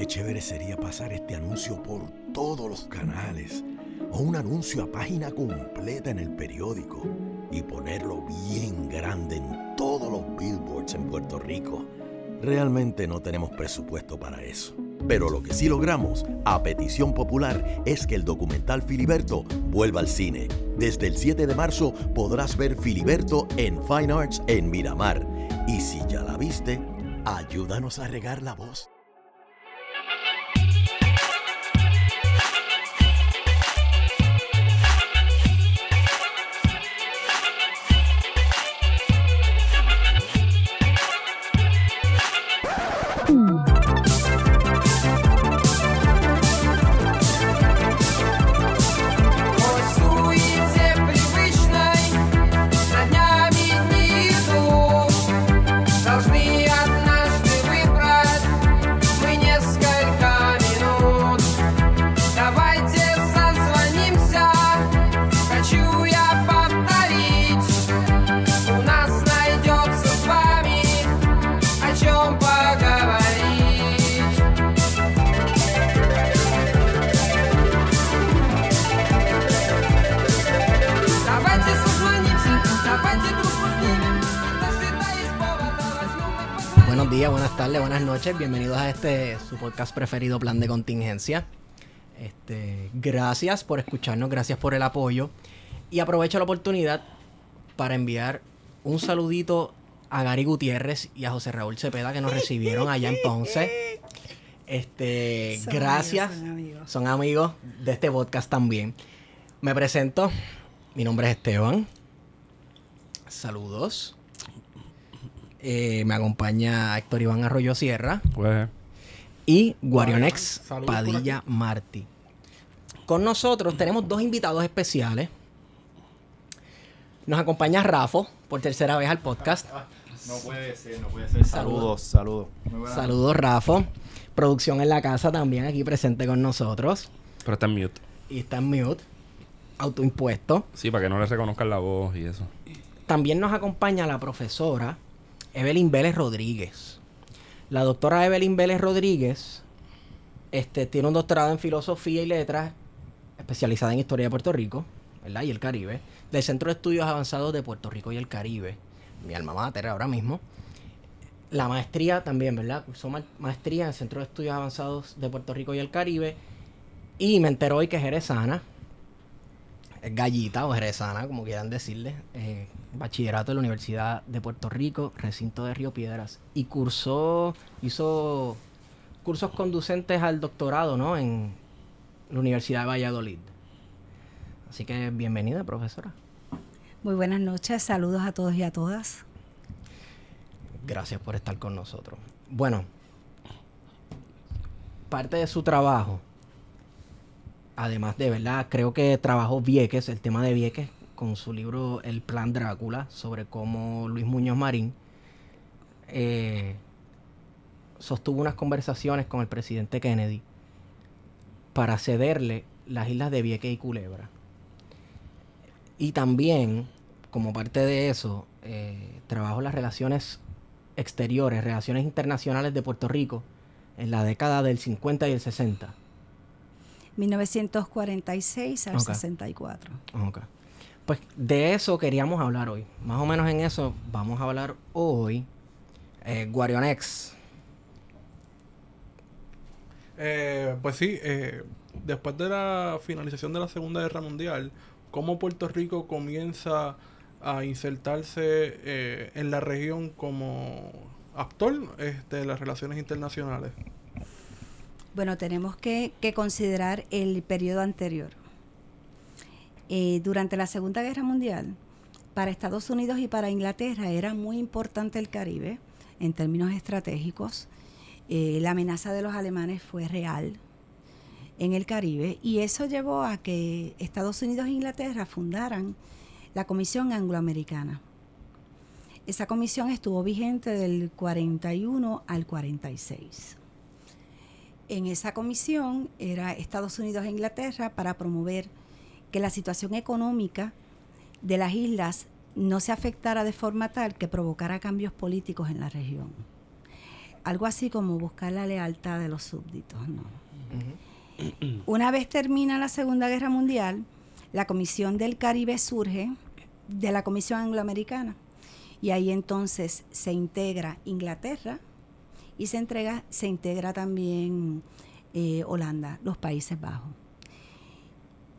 qué chévere sería pasar este anuncio por todos los canales o un anuncio a página completa en el periódico y ponerlo bien grande en todos los billboards en Puerto Rico. Realmente no tenemos presupuesto para eso. Pero lo que sí logramos, a petición popular, es que el documental Filiberto vuelva al cine. Desde el 7 de marzo podrás ver Filiberto en Fine Arts en Miramar. Y si ya la viste, ayúdanos a regar la voz. Días, buenas tardes, buenas noches. Bienvenidos a este su podcast preferido, Plan de Contingencia. Este, gracias por escucharnos, gracias por el apoyo. Y aprovecho la oportunidad para enviar un saludito a Gary Gutiérrez y a José Raúl Cepeda que nos recibieron allá en Ponce. Este, Son gracias. amigos, son amigos. Son amigos de este podcast también. Me presento. Mi nombre es Esteban. Saludos. Eh, me acompaña Héctor Iván Arroyo Sierra Pues, y Guarionex Saludos Padilla Martí. Con nosotros tenemos dos invitados especiales. Nos acompaña Rafo por tercera vez al podcast. No puede ser, no puede ser. Saludos, saludos. Buenas Saludos, Rafo. Producción en la casa también aquí presente con nosotros. pero está en mute. Y está en mute. Autoimpuesto. Sí, para que no le reconozcan la voz y eso. También nos acompaña la profesora Evelyn Vélez Rodríguez. La doctora Evelyn Vélez Rodríguez este, tiene un doctorado en filosofía y letras, especializada en historia de Puerto Rico, ¿verdad? Y el Caribe, del Centro de Estudios Avanzados de Puerto Rico y el Caribe, mi alma mater ahora mismo. La maestría también, ¿verdad? Cursó ma- maestría en el Centro de Estudios Avanzados de Puerto Rico y el Caribe. Y me enteró hoy que es jerezana gallita o jerezana, como quieran decirle, eh, bachillerato de la Universidad de Puerto Rico, recinto de Río Piedras, y cursó, hizo cursos conducentes al doctorado, ¿no? En la Universidad de Valladolid. Así que bienvenida, profesora. Muy buenas noches, saludos a todos y a todas. Gracias por estar con nosotros. Bueno, parte de su trabajo, además de verdad, creo que trabajó Vieques, el tema de Vieques, con su libro El Plan Drácula, sobre cómo Luis Muñoz Marín eh, sostuvo unas conversaciones con el presidente Kennedy para cederle las islas de Vieques y Culebra. Y también, como parte de eso, eh, trabajó las relaciones exteriores, relaciones internacionales de Puerto Rico en la década del 50 y el 60. 1946 al Ok. 64. Ok. Pues de eso queríamos hablar hoy. Más o menos en eso vamos a hablar hoy. Eh, Guarionex. Eh, pues sí, eh, después de la finalización de la Segunda Guerra Mundial, ¿cómo Puerto Rico comienza a insertarse eh, en la región como actor este, de las relaciones internacionales? Bueno, tenemos que, considerar el periodo anterior. Eh, durante la Segunda Guerra Mundial, para Estados Unidos y para Inglaterra era muy importante el Caribe en términos estratégicos. Eh, la amenaza de los alemanes fue real en el Caribe y eso llevó a que Estados Unidos e Inglaterra fundaran la Comisión Angloamericana. Esa comisión estuvo vigente del 41 al 46. En esa comisión era Estados Unidos e Inglaterra para promover que la situación económica de las islas no se afectara de forma tal que provocara cambios políticos en la región. algo así como buscar la lealtad de los súbditos, no. Una vez termina la Segunda Guerra Mundial, la Comisión del Caribe surge de la Comisión Angloamericana y ahí entonces se integra Inglaterra y se, entrega, se integra también eh, Holanda, los Países Bajos.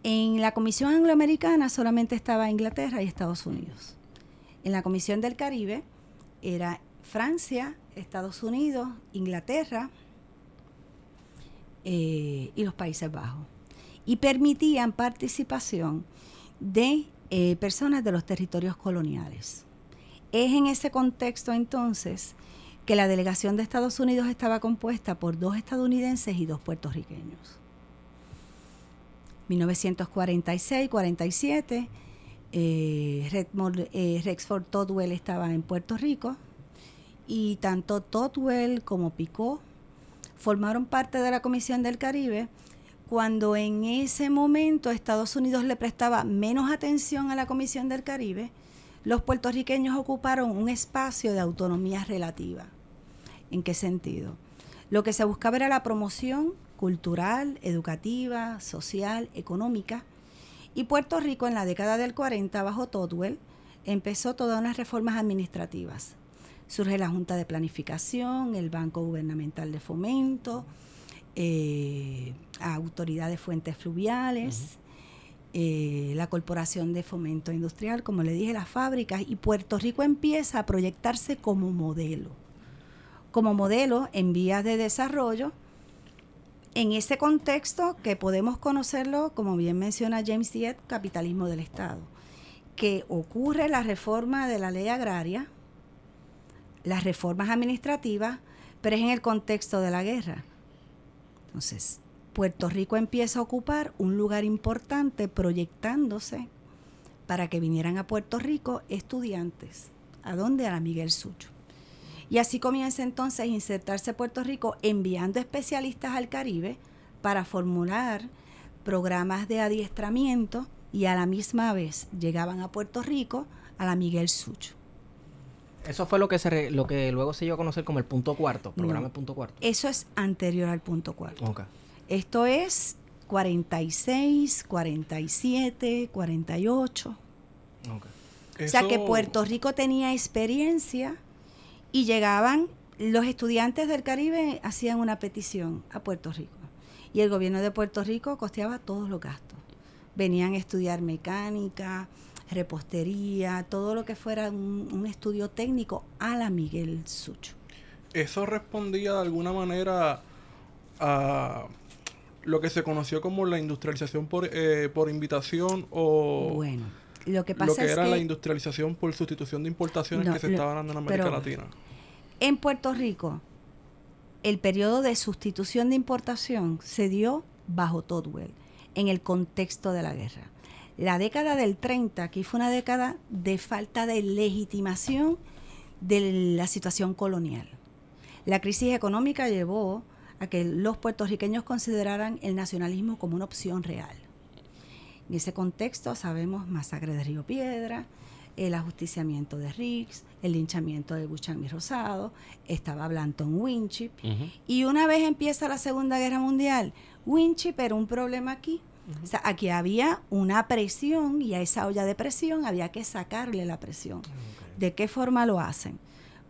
En la Comisión Angloamericana solamente estaba Inglaterra y Estados Unidos. En la Comisión del Caribe era Francia, Estados Unidos, Inglaterra eh, y los Países Bajos. Y permitían participación de eh, personas de los territorios coloniales. Es en ese contexto entonces que la delegación de Estados Unidos estaba compuesta por dos estadounidenses y dos puertorriqueños. 1946-47, eh, eh, Rexford Todwell estaba en Puerto Rico y tanto Todwell como Picó formaron parte de la Comisión del Caribe cuando en ese momento Estados Unidos le prestaba menos atención a la Comisión del Caribe, los puertorriqueños ocuparon un espacio de autonomía relativa. ¿En qué sentido? Lo que se buscaba era la promoción cultural, educativa, social, económica. Y Puerto Rico en la década del 40, bajo Todwell, empezó todas unas reformas administrativas. Surge la Junta de Planificación, el Banco Gubernamental de Fomento, eh, Autoridad de Fuentes Fluviales, eh, la Corporación de Fomento Industrial, como le dije, las fábricas, y Puerto Rico empieza a proyectarse como modelo. Como modelo en vías de desarrollo, en ese contexto que podemos conocerlo, como bien menciona James Diet, capitalismo del Estado, que ocurre la reforma de la ley agraria, las reformas administrativas, pero es en el contexto de la guerra. Entonces, Puerto Rico empieza a ocupar un lugar importante proyectándose para que vinieran a Puerto Rico estudiantes. ¿A dónde? A la Miguel Sucho. Y así comienza entonces a insertarse Puerto Rico enviando especialistas al Caribe para formular programas de adiestramiento y a la misma vez llegaban a Puerto Rico a la Miguel Sucho. Eso fue lo que se re- lo que luego se dio a conocer como el punto cuarto, programa No. punto cuarto. Eso es anterior al punto cuarto. Ok. Esto es 46, 47, 48. ok. O sea que Puerto Rico tenía experiencia y llegaban, los estudiantes del Caribe hacían una petición a Puerto Rico. Y el gobierno de Puerto Rico costeaba todos los gastos. Venían a estudiar mecánica, repostería, todo lo que fuera un, un estudio técnico a la Miguel Sucho. Eso respondía de alguna manera a lo que se conoció como la industrialización por, eh, por invitación o Bueno, lo que pasa lo que es era que la industrialización por sustitución de importaciones No, que se lo- estaban dando en América pero- Latina. En Puerto Rico, el periodo de sustitución de importación se dio bajo Todwell, en el contexto de la guerra. La década del 30 aquí fue una década de falta de legitimación de la situación colonial. La crisis económica llevó a que los puertorriqueños consideraran el nacionalismo como una opción real. En ese contexto sabemos masacre de Río Piedra, el ajusticiamiento de Riggs, el linchamiento de Buchan y Rosado, estaba Blanton Winship. Y una vez empieza la Segunda Guerra Mundial, Winship era un problema aquí. O sea, aquí había una presión y a esa olla de presión había que sacarle la presión. ¿De qué forma lo hacen?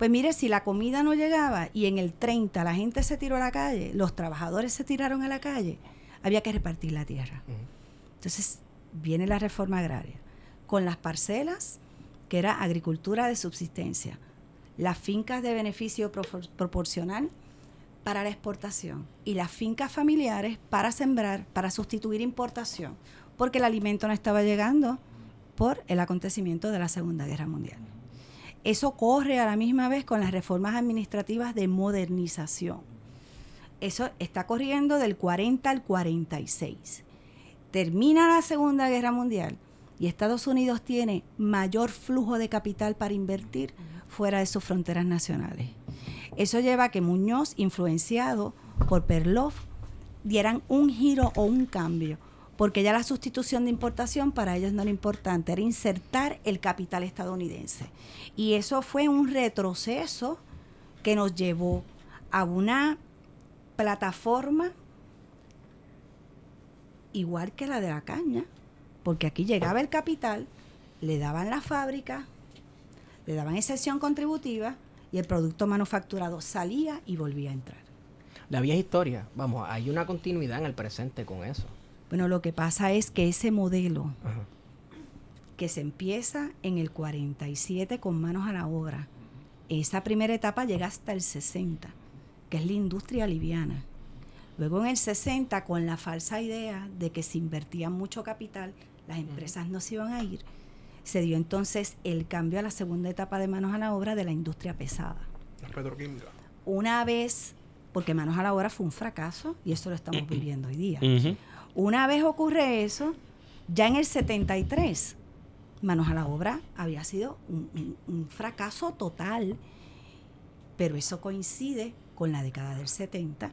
Pues mire, si la comida no llegaba y en el 30 la gente se tiró a la calle, los trabajadores se tiraron a la calle, había que repartir la tierra. Entonces viene la reforma agraria con las parcelas, que era agricultura de subsistencia, las fincas de beneficio propor- proporcional para la exportación y las fincas familiares para sembrar, para sustituir importación, porque el alimento no estaba llegando por el acontecimiento de la Segunda Guerra Mundial. Eso corre a la misma vez con las reformas administrativas de modernización. Eso está corriendo del 40 al 46. Termina la Segunda Guerra Mundial y Estados Unidos tiene mayor flujo de capital para invertir fuera de sus fronteras nacionales. Eso lleva a que Muñoz, influenciado por Perloff, dieran un giro o un cambio, porque ya la sustitución de importación para ellos no era importante, era insertar el capital estadounidense. Y eso fue un retroceso que nos llevó a una plataforma igual que la de la caña, porque aquí llegaba el capital, le daban la fábrica, le daban excepción contributiva y el producto manufacturado salía y volvía a entrar. La vieja historia, vamos, hay una continuidad en el presente con eso. Bueno, lo que pasa es que ese modelo Ajá. que se empieza en el 47 con manos a la obra, esa primera etapa llega hasta el 60, que es la industria liviana. Luego en el 60, con la falsa idea de que se invertía mucho capital, las empresas no se iban a ir, se dio entonces el cambio a la segunda etapa de manos a la obra de la industria pesada. Las petroquímicas. Una vez, porque manos a la obra fue un fracaso, y eso lo estamos viviendo hoy día. Una vez ocurre eso, ya en el 73, Manos a la Obra había sido un, un- un fracaso total, pero eso coincide con la década del 70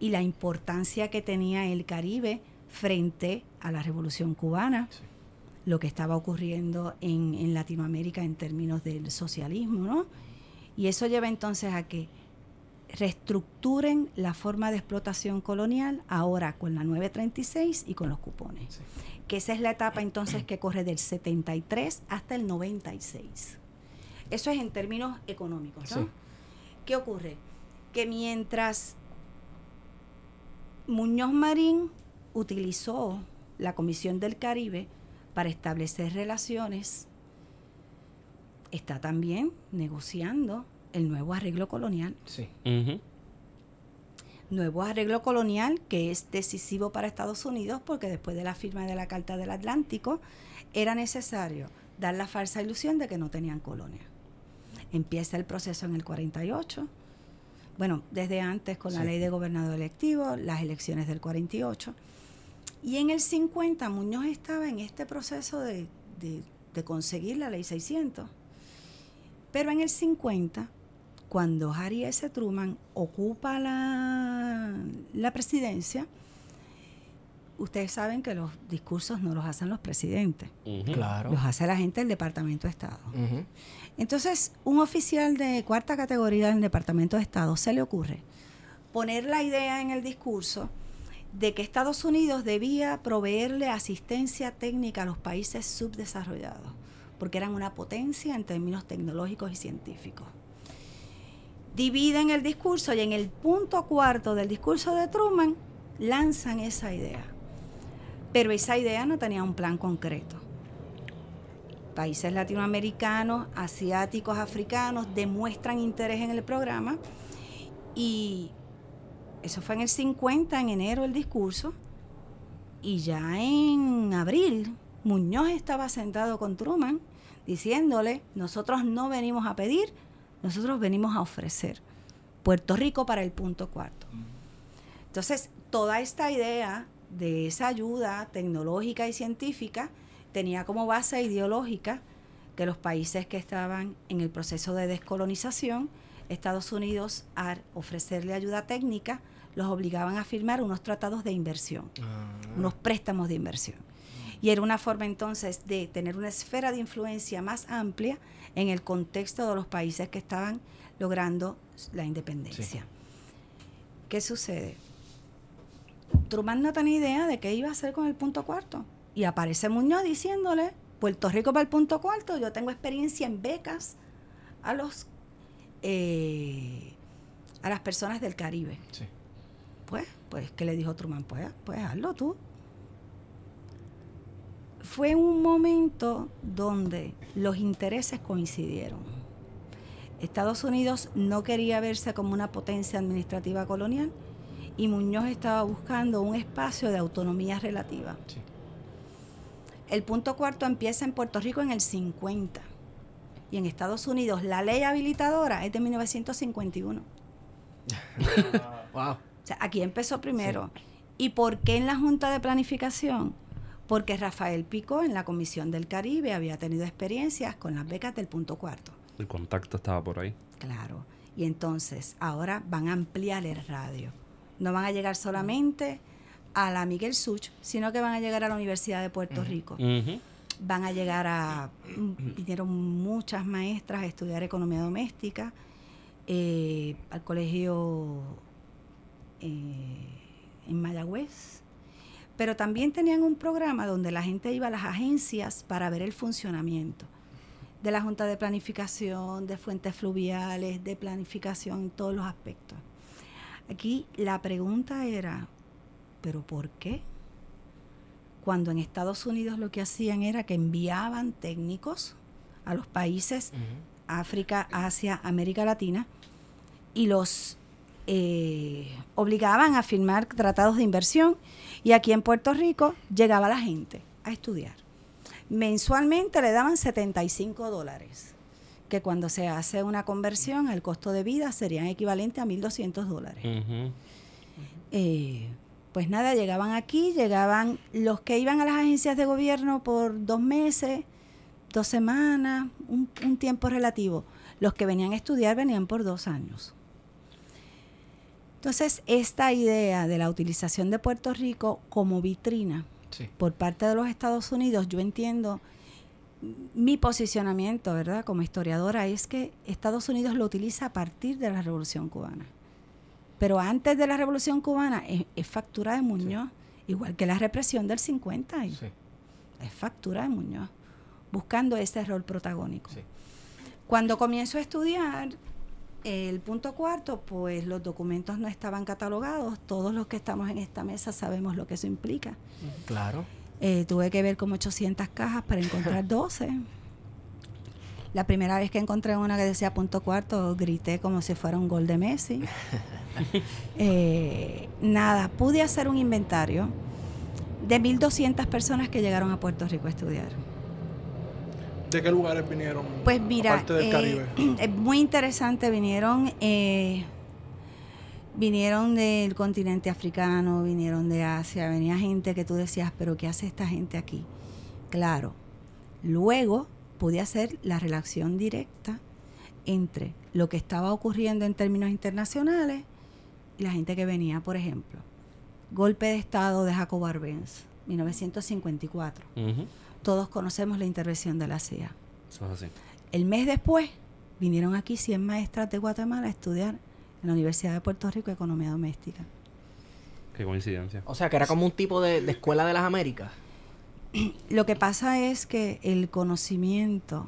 y la importancia que tenía el Caribe frente a la Revolución Cubana, lo que estaba ocurriendo en, en Latinoamérica en términos del socialismo, ¿no? Y eso lleva entonces a que reestructuren la forma de explotación colonial ahora con la 936 y con los cupones. Que esa es la etapa entonces que corre del 73 hasta el 96. Eso es en términos económicos, ¿no? Sí. ¿Qué ocurre? Que mientras Muñoz Marín utilizó la Comisión del Caribe para establecer relaciones, está también negociando el nuevo arreglo colonial. Sí. Nuevo arreglo colonial que es decisivo para Estados Unidos porque después de la firma de la Carta del Atlántico era necesario dar la falsa ilusión de que no tenían colonia. Empieza el proceso en el 48, bueno, desde antes con la ley de gobernador electivo, las elecciones del 48, y en el 50 Muñoz estaba en este proceso de, de- de conseguir la ley 600, pero en el 50 cuando Harry S. Truman ocupa la, la presidencia, ustedes saben que los discursos no los hacen los presidentes. Claro. los hace la gente del Departamento de Estado. Ujú. Entonces, un oficial de cuarta categoría del Departamento de Estado se le ocurre poner la idea en el discurso de que Estados Unidos debía proveerle asistencia técnica a los países subdesarrollados, porque eran una potencia en términos tecnológicos y científicos. Dividen el discurso y en el punto cuarto del discurso de Truman lanzan esa idea. Pero esa idea no tenía un plan concreto países latinoamericanos, asiáticos, africanos demuestran interés en el programa y eso fue en el 50, en enero el discurso, y ya en abril Muñoz estaba sentado con Truman diciéndole, nosotros no venimos a pedir, nosotros venimos a ofrecer Puerto Rico para el punto cuarto. Entonces, toda esta idea de esa ayuda tecnológica y científica tenía como base ideológica que los países que estaban en el proceso de descolonización, Estados Unidos, al ofrecerle ayuda técnica, los obligaban a firmar unos tratados de inversión, unos préstamos de inversión. Y era una forma entonces de tener una esfera de influencia más amplia en el contexto de los países que estaban logrando la independencia. ¿Qué sucede? Truman no tenía idea de qué iba a hacer con el punto cuarto. Y aparece Muñoz diciéndole, Puerto Rico para el punto cuarto, yo tengo experiencia en becas a los eh, a las personas del Caribe. Sí. Pues, pues, ¿qué le dijo Truman? Pues, pues hazlo tú. Fue un momento donde los intereses coincidieron. Estados Unidos no quería verse como una potencia administrativa colonial y Muñoz estaba buscando un espacio de autonomía relativa. Sí. El punto cuarto empieza en Puerto Rico en el 50 y en Estados Unidos la ley habilitadora es de 1951. Wow. O sea, aquí empezó primero. ¿Y por qué en la Junta de Planificación? Porque Rafael Pico en la Comisión del Caribe había tenido experiencias con las becas del punto cuarto. El contacto estaba por ahí. Claro. Y entonces ahora van a ampliar el radio. No van a llegar solamente a la Miguel Such, sino que van a llegar a la Universidad de Puerto Rico. Van a llegar a, vinieron muchas maestras a estudiar economía doméstica, eh, al colegio eh, en Mayagüez. Pero también tenían un programa donde la gente iba a las agencias para ver el funcionamiento de la Junta de Planificación, de fuentes fluviales, de planificación en todos los aspectos. Aquí la pregunta era, ¿pero por qué? Cuando en Estados Unidos lo que hacían era que enviaban técnicos a los países África, Asia, América Latina y los eh, obligaban a firmar tratados de inversión y aquí en Puerto Rico llegaba la gente a estudiar. Mensualmente le daban 75 dólares, que cuando se hace una conversión al costo de vida serían equivalente a 1.200 dólares. Eh, pues nada, llegaban aquí, llegaban los que iban a las agencias de gobierno por dos meses, dos semanas, un, un tiempo relativo. Los que venían a estudiar venían por dos años. Entonces, esta idea de la utilización de Puerto Rico como vitrina Sí. por parte de los Estados Unidos, yo entiendo mi posicionamiento, ¿verdad? Como historiadora, es que Estados Unidos lo utiliza a partir de la Revolución Cubana. Pero antes de la Revolución Cubana es, es factura de Muñoz, igual que la represión del 50, y Sí. es factura de Muñoz, buscando ese rol protagónico. Sí. Cuando comienzo a estudiar el punto cuarto, pues los documentos no estaban catalogados. Todos los que estamos en esta mesa sabemos lo que eso implica. Claro. Eh, tuve que ver como 800 cajas para encontrar 12. La primera vez que encontré una que decía punto cuarto, grité como si fuera un gol de Messi. Eh, nada, pude hacer un inventario de 1.200 personas que llegaron a Puerto Rico a estudiar. ¿De qué lugares vinieron? Pues mira, Aparte del eh, Caribe. es muy interesante. Vinieron, eh, vinieron del continente africano, vinieron de Asia, venía gente que tú decías, pero ¿qué hace esta gente aquí? Claro. Luego pude hacer la relación directa entre lo que estaba ocurriendo en términos internacionales y la gente que venía, por ejemplo, golpe de Estado de Jacob Arbenz, 1954. Ujú. Todos conocemos la intervención de la CIA. Eso es así. El mes después vinieron aquí 100 maestras de Guatemala a estudiar en la Universidad de Puerto Rico Economía Doméstica. Qué coincidencia. O sea, que era como un tipo de, de escuela de las Américas. Lo que pasa es que el conocimiento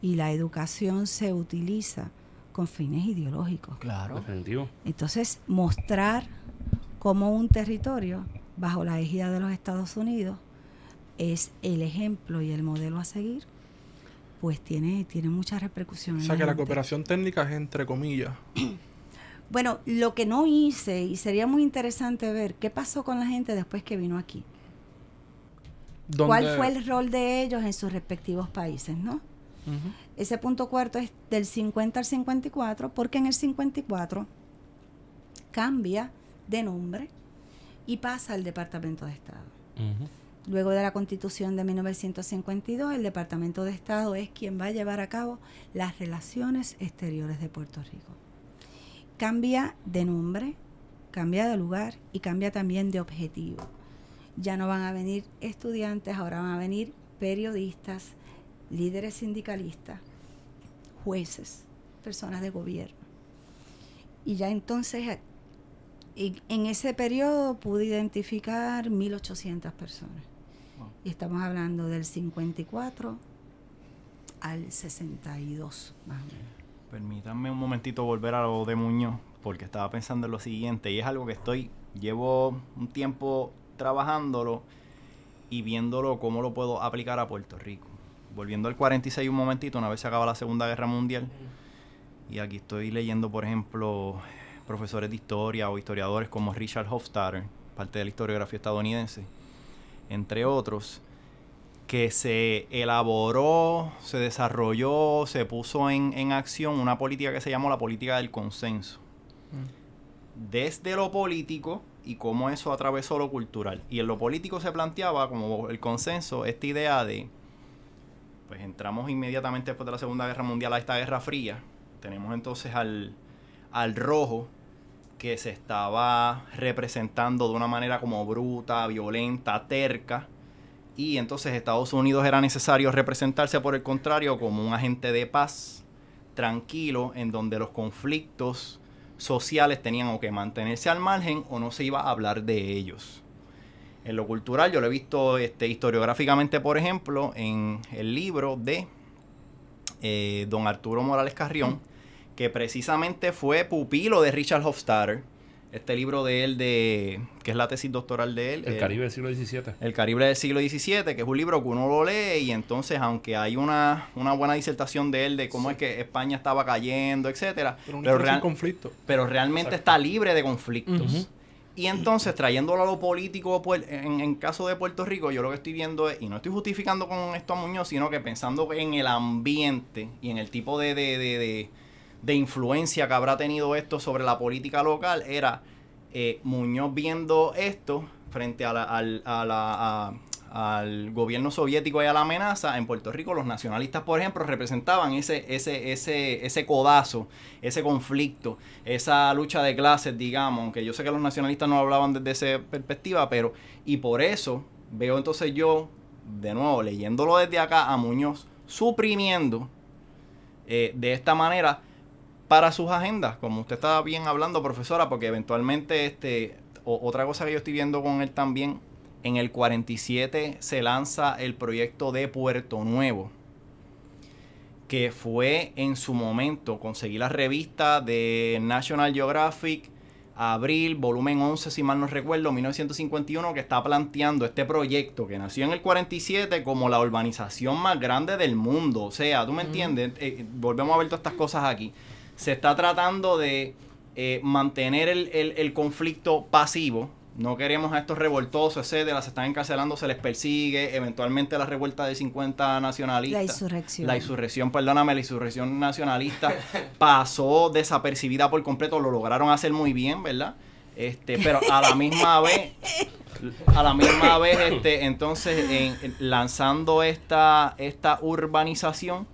y la educación se utiliza con fines ideológicos. Claro. Definitivo. Entonces, mostrar cómo un territorio bajo la égida de los Estados Unidos es el ejemplo y el modelo a seguir, pues tiene, tiene mucha repercusión. O sea que la cooperación técnica es entre comillas. Bueno, lo que no hice, y sería muy interesante ver qué pasó con la gente después que vino aquí. ¿Cuál fue el rol de ellos en sus respectivos países, no? Ese punto cuarto es del 50 al 54, porque en el 54 cambia de nombre y pasa al Departamento de Estado. Luego de la constitución de 1952, el Departamento de Estado es quien va a llevar a cabo las relaciones exteriores de Puerto Rico. Cambia de nombre, cambia de lugar y cambia también de objetivo. Ya no van a venir estudiantes, ahora van a venir periodistas, líderes sindicalistas, jueces, personas de gobierno. Y ya entonces, en ese periodo pude identificar 1.800 personas. Y estamos hablando del 54 al 62, más o menos. Permítanme un momentito volver a lo de Muñoz, porque estaba pensando en lo siguiente, y es algo que estoy, llevo un tiempo trabajándolo y viéndolo cómo lo puedo aplicar a Puerto Rico. Volviendo al 46 un momentito, una vez se acaba la Segunda Guerra Mundial, y aquí estoy leyendo, por ejemplo, profesores de historia o historiadores como Richard Hofstadter, parte de la historiografía estadounidense, entre otros, que se elaboró, se desarrolló, se puso en, en acción una política que se llamó la política del consenso. Desde lo político y cómo eso atravesó lo cultural. Y en lo político se planteaba como el consenso, esta idea de, pues entramos inmediatamente después de la Segunda Guerra Mundial a esta Guerra Fría. Tenemos entonces al, al rojo que se estaba representando de una manera como bruta, violenta, terca. Y entonces Estados Unidos era necesario representarse por el contrario como un agente de paz, tranquilo en donde los conflictos sociales tenían que mantenerse al margen o no se iba a hablar de ellos. En lo cultural yo lo he visto este, historiográficamente, por ejemplo, en el libro de eh, don Arturo Morales Carrión, que precisamente fue pupilo de Richard Hofstadter. Este libro de él, de que es la tesis doctoral de él. El Caribe del siglo XVII. el Caribe del siglo XVII, que es un libro que uno lo lee y entonces, aunque hay una, una buena disertación de él de cómo es que España estaba cayendo, etcétera, Pero un pero, pero real- conflicto. pero realmente Exacto. está libre de conflictos. Y entonces, trayéndolo a lo político, puer- en, en caso de Puerto Rico, yo lo que estoy viendo es, y no estoy justificando con esto a Muñoz, sino que pensando en el ambiente y en el tipo de, de, de, de- de influencia que habrá tenido esto sobre la política local, era eh, Muñoz viendo esto frente a la- al, a la- al gobierno soviético y a la amenaza, en Puerto Rico los nacionalistas, por ejemplo, representaban ese, ese, ese, ese codazo, ese conflicto, esa lucha de clases, digamos, aunque yo sé que los nacionalistas no hablaban desde esa perspectiva, pero, y por eso veo entonces yo, de nuevo, leyéndolo desde acá a Muñoz, suprimiendo eh, de esta manera para sus agendas, como usted estaba bien hablando, profesora, porque eventualmente, este, o- otra cosa que yo estoy viendo con él también, en el 47 se lanza el proyecto de Puerto Nuevo, que fue en su momento conseguir la revista de National Geographic, Abril, volumen 11, si mal no recuerdo, 1951, que está planteando este proyecto que nació en el 47 como la urbanización más grande del mundo. O sea, ¿tú me entiendes? Eh, volvemos a ver todas estas cosas aquí. Se está tratando de eh, mantener el, el- el conflicto pasivo. No queremos a estos revoltosos, etcétera. Se están encarcelando, se les persigue. Eventualmente la revuelta de 50 nacionalistas. La insurrección. La insurrección, perdóname, la insurrección nacionalista pasó desapercibida por completo. Lo lograron hacer muy bien, ¿verdad? Este, pero a la misma vez, a la misma vez, este, entonces, en- en- lanzando esta, esta urbanización,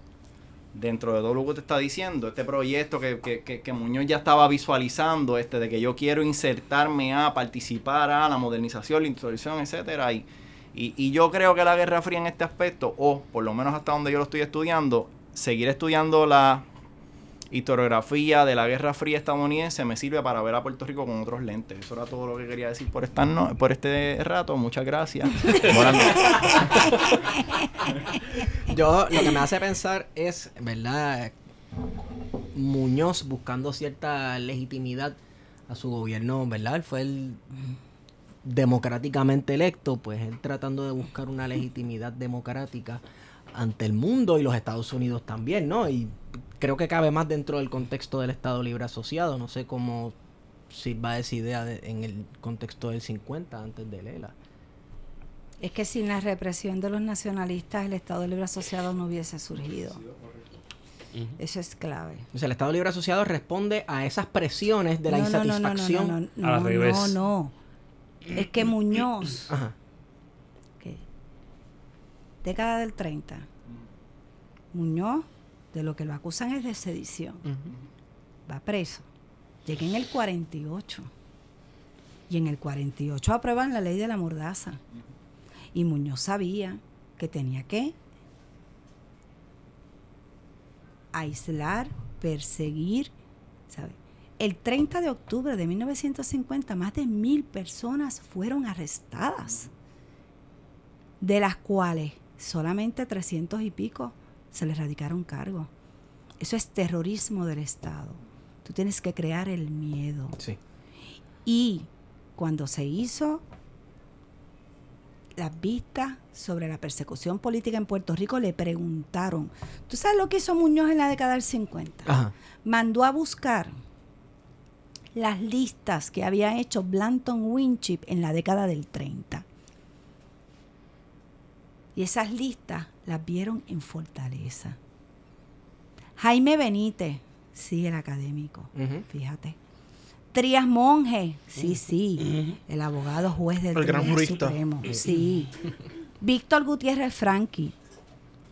dentro de todo lo que te está diciendo, este proyecto que, que, que- que Muñoz ya estaba visualizando, este, de que yo quiero insertarme a participar a la modernización, la introducción, etcétera, y, y, y yo creo que la Guerra Fría en este aspecto, o por lo menos hasta donde yo lo estoy estudiando, seguir estudiando la historiografía de la Guerra Fría estadounidense me sirve para ver a Puerto Rico con otros lentes. Eso era todo lo que quería decir por esta no- por este rato. Muchas gracias. Yo lo que me hace pensar es, ¿verdad? Muñoz buscando cierta legitimidad a su gobierno, ¿verdad? Él fue el democráticamente electo, pues él tratando de buscar una legitimidad democrática ante el mundo y los Estados Unidos también, ¿no? Y creo que cabe más dentro del contexto del Estado Libre Asociado, no sé cómo sirva esa idea de- en el contexto del 50 antes de Lela. Es que sin la represión de los nacionalistas el Estado Libre Asociado no hubiese surgido. Eso es clave. O sea, el Estado Libre Asociado responde a esas presiones de la no, no, no, no, no, insatisfacción. no, no, A la no, revés. no, no. Es que Muñoz, Ajá. ¿qué? década del 30, Muñoz, de lo que lo acusan es de sedición. va preso. Llega en el 48. Y en el 48 aprueban la ley de la mordaza. Y Muñoz sabía que tenía que aislar, perseguir, ¿sabe? El 30 de octubre de 1950, más de mil personas fueron arrestadas, de las cuales solamente 300 y pico se les radicaron cargos. Eso es terrorismo del Estado. Tú tienes que crear el miedo. Sí. Y cuando se hizo las vistas sobre la persecución política en Puerto Rico, le preguntaron, ¿tú sabes lo que hizo Muñoz en la década del 50? Ajá. Mandó a buscar las listas que había hecho Blanton Winchip en la década del 30. Y esas listas las vieron en Fortaleza. Jaime Benítez, sí, el académico, fíjate. Trías Monge, sí, sí, el abogado juez del El gran Tribunal jurista. Supremo, sí. Víctor Gutiérrez Franqui.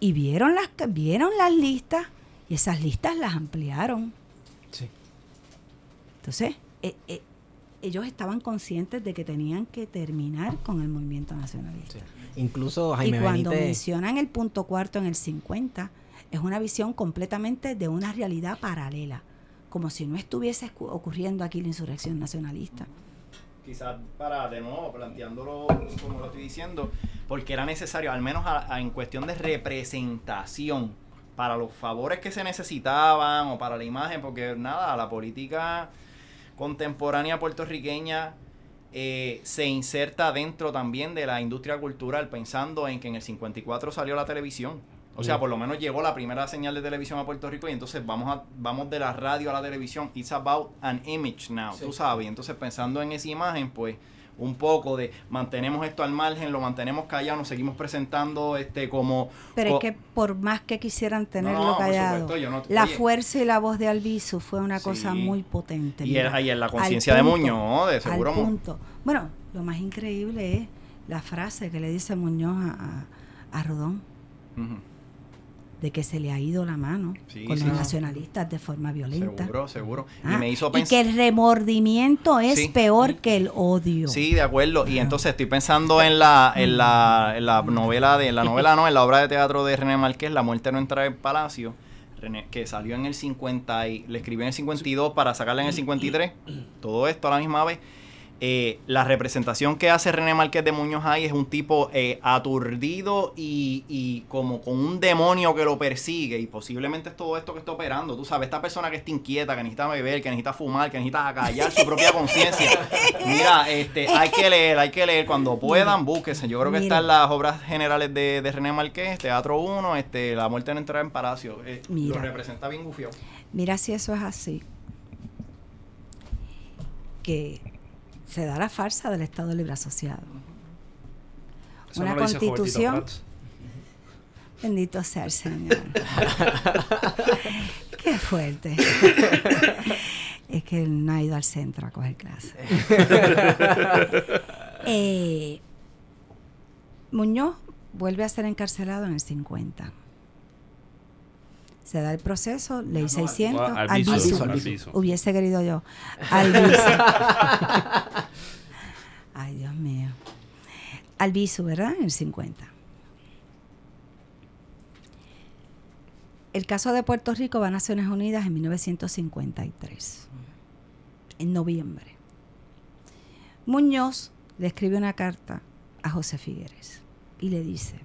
Y vieron las, vieron las listas y esas listas las ampliaron. Sí. Entonces, eh, eh, ellos estaban conscientes de que tenían que terminar con el movimiento nacionalista. Incluso Jaime y cuando Benítez. mencionan el punto cuarto en el 50, Es una visión completamente de una realidad paralela, como si no estuviese ocurriendo aquí la insurrección nacionalista. quizás para de nuevo planteándolo como lo estoy diciendo, porque era necesario, al menos a- en cuestión de representación, para los favores que se necesitaban o para la imagen, porque nada, la política contemporánea puertorriqueña eh, se inserta dentro también de la industria cultural, pensando en que en el 54 salió la televisión. O sea, por lo menos llegó la primera señal de televisión a Puerto Rico y entonces vamos a, vamos de la radio a la televisión. It's about an image now, tú sabes. Entonces pensando en esa imagen, pues un poco de mantenemos esto al margen, lo mantenemos callado, nos seguimos presentando este como... Pero co- es que por más que quisieran tenerlo no, callado, supuesto, yo no- la oye. fuerza y la voz de Albizu fue una cosa Sí. muy potente. Y es- y en la al conciencia de Muñoz, de al seguro Mu- punto. Bueno, lo más increíble es la frase que le dice Muñoz a, a, a Rodón, Ujú. De que se le ha ido la mano Sí, con sí. los nacionalistas de forma violenta. Seguro, seguro. Ah, y me hizo y pensar... que el remordimiento es Sí. peor que el odio. Sí, de acuerdo. Y entonces estoy pensando en la, en la, en la novela de, en la novela no, en la obra de teatro de René Márquez, La muerte no entra en palacio, René, que salió en el 50 y le escribió en el 52 para sacarla en el 53. Todo esto a la misma vez. Eh, la representación que hace René Márquez de Muñoz ahí es un tipo eh, aturdido y, y como con un demonio que lo persigue y posiblemente es todo esto que está operando. Tú sabes, esta persona que está inquieta, que necesita beber, que necesita fumar, que necesita acallar su propia conciencia. Mira, este, hay que leer, hay que leer. Cuando puedan, búsquense. Yo creo que Mira. están las obras generales de, de René Márquez, Teatro 1, este, La muerte no entrará en palacio. Eh. Lo representa bien gufiado. Mira si eso es así. Que se da la farsa del Estado Libre Asociado. Eso Una no constitución. Bendito sea el Señor. Qué fuerte. es que él no ha ido al centro a coger clases. Eh, Muñoz vuelve a ser encarcelado en el 50. Se da el proceso, ley 600, Ah, Albizu, Albizu. Albizu. Hubiese querido yo. Albizu. Ay, Dios mío. Albizu, ¿verdad? En el 50. El caso de Puerto Rico va a Naciones Unidas en 1953, en noviembre. Muñoz le escribe una carta a José Figueres y le dice,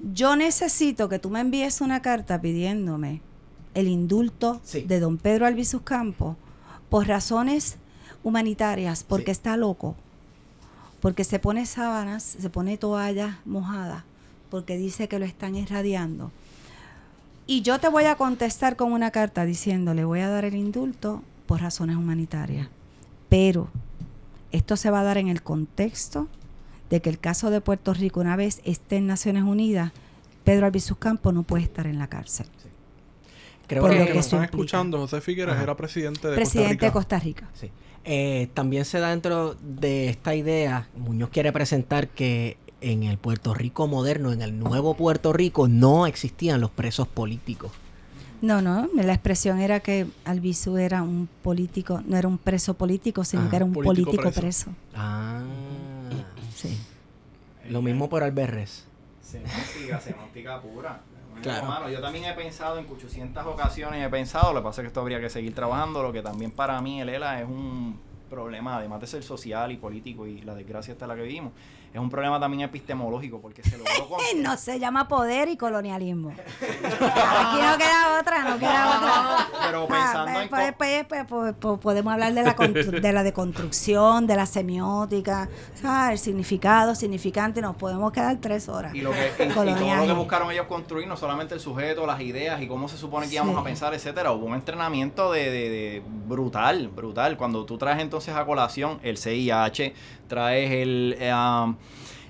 yo necesito que tú me envíes una carta pidiéndome el indulto Sí. de don Pedro Albizus Campos por razones humanitarias, porque Sí. está loco, porque se pone sábanas, se pone toallas mojadas, porque dice que lo están irradiando. Y yo te voy a contestar con una carta diciéndole, voy a dar el indulto por razones humanitarias. Pero esto se va a dar en el contexto de que el caso de Puerto Rico, una vez esté en Naciones Unidas, Pedro Albizus Campos no puede estar en la cárcel. Creo Por Para lo que, que eso están implica. escuchando, José Figueres Ajá. era presidente de Presidente de Costa Costa Rica. sí. Eh, también se da dentro de esta idea, Muñoz quiere presentar que en el Puerto Rico moderno, en el nuevo Puerto Rico, no existían los presos políticos. No, no, la expresión era que Albizu era un político, no era un preso político, sino Ajá. que era un Político político, preso. preso. Ah, Sí. lo mismo por Alberres. Semántica, semántica pura. Claro. Yo también he pensado en 800 ocasiones, he pensado, lo que pasa es que esto habría que seguir trabajando, lo que también para mí el ELA es un problema, además de ser social y político y la desgracia está en la que vivimos, es un problema también epistemológico porque se logró con... No se llama poder y colonialismo. Aquí no queda otra, no queda otra. Pero Ah, pensando en... pues, pues, pues, pues, pues, podemos hablar de la, de la deconstrucción, de la semiótica, ¿sabes? el significado, significante, nos podemos quedar tres horas. Y, lo que, y- y todo lo que buscaron ellos construir, no solamente el sujeto, las ideas y cómo se supone que íbamos Sí. a pensar, etcétera. Hubo un entrenamiento de, de- de brutal, brutal. Cuando tú traes entonces a colación el CIH, traes el, um,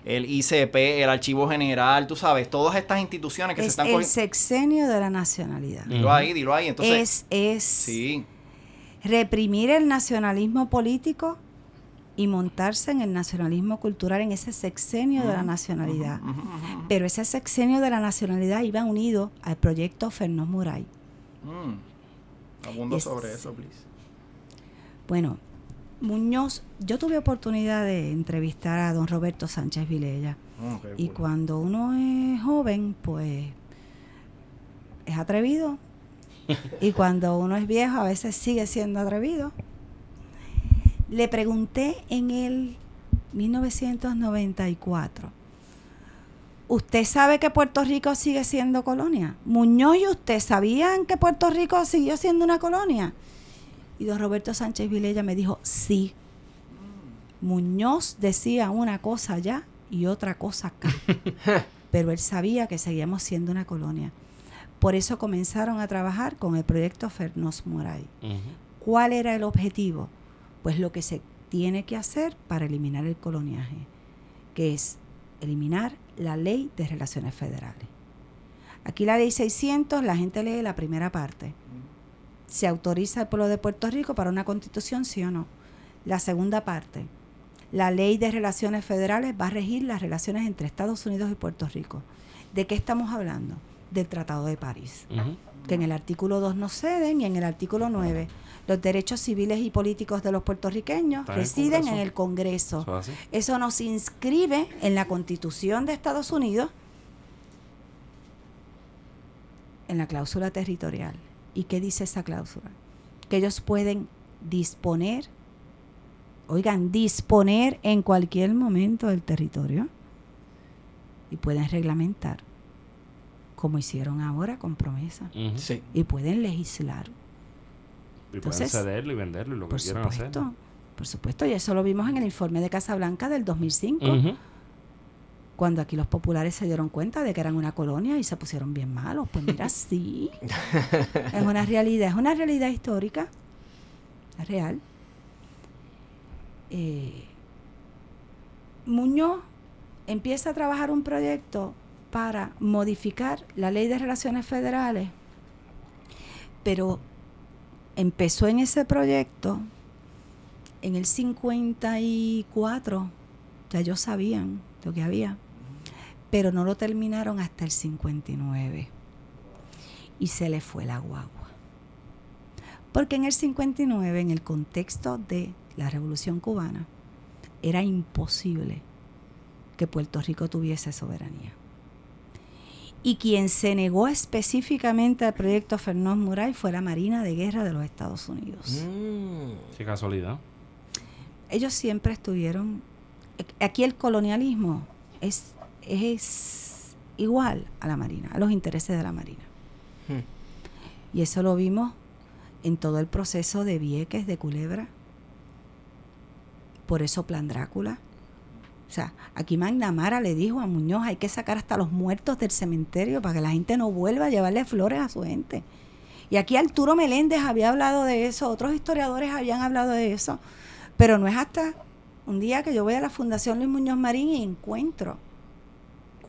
el ICP, el Archivo General, tú sabes, todas estas instituciones que se es están el sexenio de la nacionalidad. Dilo ahí, dilo ahí. Entonces, es es sí, reprimir el nacionalismo político y montarse en el nacionalismo cultural, en ese sexenio de la nacionalidad. Pero ese sexenio de la nacionalidad iba unido al proyecto Fernós Muray. Mm. Abundo Es- sobre eso, please. Bueno, Muñoz, yo tuve oportunidad de entrevistar a don Roberto Sánchez Vilella. Qué Y cuando uno es joven, pues es atrevido. y cuando uno es viejo, a veces sigue siendo atrevido. Le pregunté en el 1994. ¿Usted sabe que Puerto Rico sigue siendo colonia? Muñoz y usted sabían que Puerto Rico siguió siendo una colonia. Y don Roberto Sánchez Vilella me dijo, sí. Muñoz decía una cosa allá y otra cosa acá. Pero él sabía que seguíamos siendo una colonia. Por eso comenzaron a trabajar con el proyecto Fernos Moray. ¿Cuál era el objetivo? Pues lo que se tiene que hacer para eliminar el coloniaje, que es eliminar la ley de relaciones federales. Aquí la ley 600, la gente lee la primera parte. ¿Se autoriza al pueblo de Puerto Rico para una constitución, sí o no? La segunda parte. La ley de relaciones federales va a regir las relaciones entre Estados Unidos y Puerto Rico. ¿De qué estamos hablando? Del Tratado de París, que en el artículo 2 no ceden y en el artículo 9 los derechos civiles y políticos de los puertorriqueños Está en el residen en el Congreso. Eso nos inscribe en la Constitución de Estados Unidos en la cláusula territorial. ¿Y qué dice esa cláusula? Que ellos pueden disponer, oigan, disponer en cualquier momento del territorio y pueden reglamentar, como hicieron ahora con promesa. Sí. y pueden legislar. Y Entonces, pueden cederlo y venderlo y lo que Por quieran supuesto, hacer. por supuesto, y eso lo vimos en el informe de Casablanca del 2005 Ujú. Cuando aquí los populares se dieron cuenta de que eran una colonia y se pusieron bien malos. Pues mira, sí. es una realidad, es una realidad histórica, es real. Eh, Muñoz empieza a trabajar un proyecto para modificar la ley de relaciones federales, pero empezó en ese proyecto en el 54, ya ellos sabían lo que había, pero no lo terminaron hasta el 59 y se le fue la guagua. Porque en el 59, en el contexto de la Revolución Cubana, era imposible que Puerto Rico tuviese soberanía. Y quien se negó específicamente al proyecto Fernón Muray fue la Marina de Guerra de los Estados Unidos. Mm. Qué casualidad. ellos siempre estuvieron aquí el colonialismo es, es igual a la marina a los intereses de la marina Hmm. y eso lo vimos en todo el proceso de Vieques de Culebra por eso Plan Drácula o sea, aquí Magna Mara le dijo a Muñoz hay que sacar hasta los muertos del cementerio para que la gente no vuelva a llevarle flores a su gente. Y aquí Arturo Meléndez había hablado de eso, otros historiadores habían hablado de eso, pero no es hasta un día que yo voy a la Fundación Luis Muñoz Marín y encuentro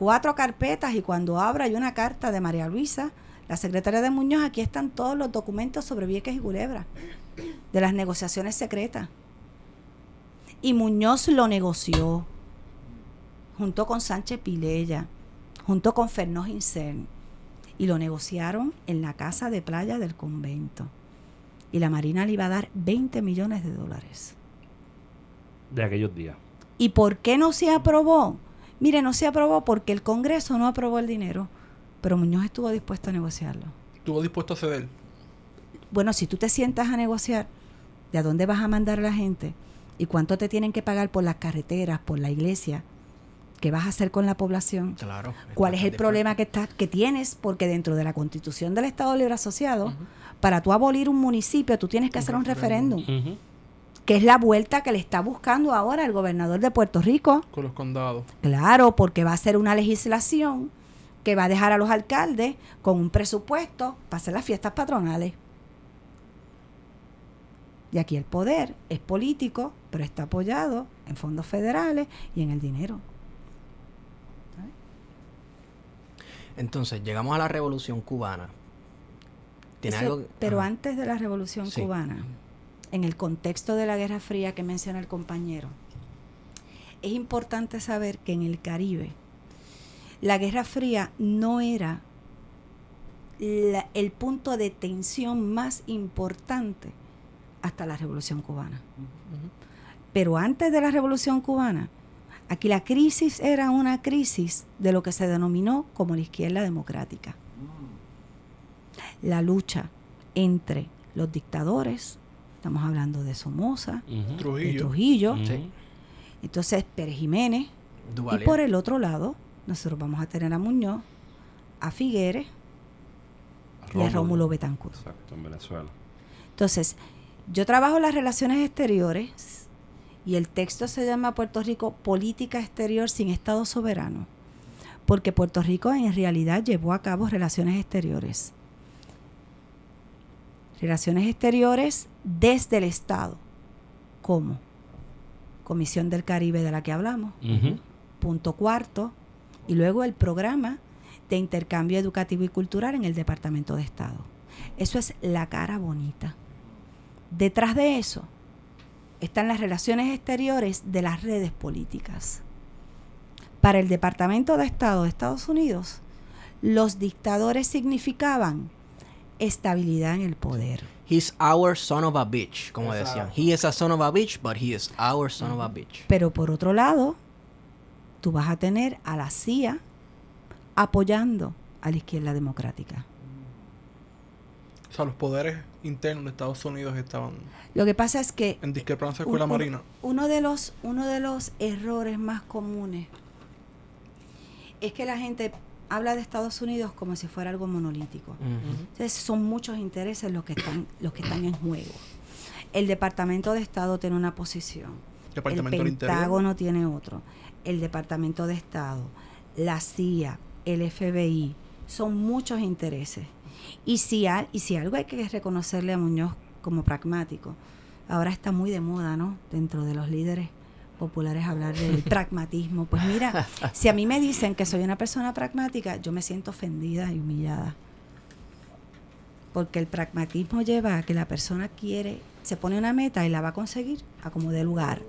cuatro carpetas y cuando abro hay una carta de María Luisa, la secretaria de Muñoz, aquí están todos los documentos sobre Vieques y Culebra, de las negociaciones secretas. Y Muñoz lo negoció, junto con Sánchez Pilella, junto con Fernó Ginsern, y lo negociaron en la casa de playa del convento. Y la Marina le iba a dar 20 millones de dólares. De aquellos días. ¿Y por qué no se aprobó? Mire, no se aprobó porque el Congreso no aprobó el dinero, pero Muñoz estuvo dispuesto a negociarlo. Estuvo dispuesto a ceder. Bueno, si tú te sientas a negociar, ¿de a dónde vas a mandar a la gente? ¿Y cuánto te tienen que pagar por las carreteras, por la iglesia? ¿Qué vas a hacer con la población? Claro. ¿Cuál es el problema que, está, que tienes? Porque dentro de la constitución del Estado Libre Asociado, para tú abolir un municipio, tú tienes que hacer un referéndum. Que es la vuelta que le está buscando ahora el gobernador de Puerto Rico. con los condados. Claro, porque va a ser una legislación que va a dejar a los alcaldes con un presupuesto para hacer las fiestas patronales. Y aquí el poder es político, pero está apoyado en fondos federales y en el dinero. Entonces, llegamos a la revolución cubana. ¿Tiene Eso- algo? pero Ajá. antes de la revolución Sí. cubana, en el contexto de la Guerra Fría que menciona el compañero, es importante saber que en el Caribe la Guerra Fría no era el punto de tensión más importante hasta la revolución cubana. Pero antes de la revolución cubana, aquí la crisis era una crisis de lo que se denominó como la izquierda democrática. la lucha entre los dictadores, estamos hablando de Somoza, de Trujillo. Trujillo, Ujú. Sí. entonces Pérez Jiménez, y por el otro lado, nosotros vamos a tener a Muñoz, a Figueres y a Rómulo Betancourt. Exacto, en Venezuela. Entonces, yo trabajo las relaciones exteriores y el texto se llama Puerto Rico Política Exterior sin Estado Soberano, porque Puerto Rico en realidad llevó a cabo relaciones exteriores. Relaciones exteriores desde el Estado. ¿Cómo? Comisión del Caribe de la que hablamos, punto cuarto, y luego el programa de intercambio educativo y cultural en el Departamento de Estado. Eso es la cara bonita. Detrás de eso están las relaciones exteriores de las redes políticas. Para el Departamento de Estado de Estados Unidos, los dictadores significaban estabilidad en el poder. He's our son of a bitch, como Exacto. decían. He is a son of a bitch, but he is our son of a bitch. Pero por otro lado, tú vas a tener a la CIA apoyando a la izquierda democrática. O sea, los poderes internos de Estados Unidos estaban Lo que pasa es que en discrepancia con la Marina. uno de los uno de los errores más comunes es que la gente habla de Estados Unidos como si fuera algo monolítico. Entonces son muchos intereses los que están los que están en juego. El Departamento de Estado tiene una posición. Departamento el. Pentágono tiene otro. El Departamento de Estado, la CIA, el FBI, son muchos intereses. Y si, al- y si algo hay que reconocerle a Muñoz como pragmático, ahora está muy de moda, ¿no? Dentro de los líderes populares hablar del pragmatismo. Pues mira, si a mí me dicen que soy una persona pragmática, yo me siento ofendida y humillada. Porque el pragmatismo lleva a que la persona quiere, se pone una meta y la va a conseguir a como dé lugar.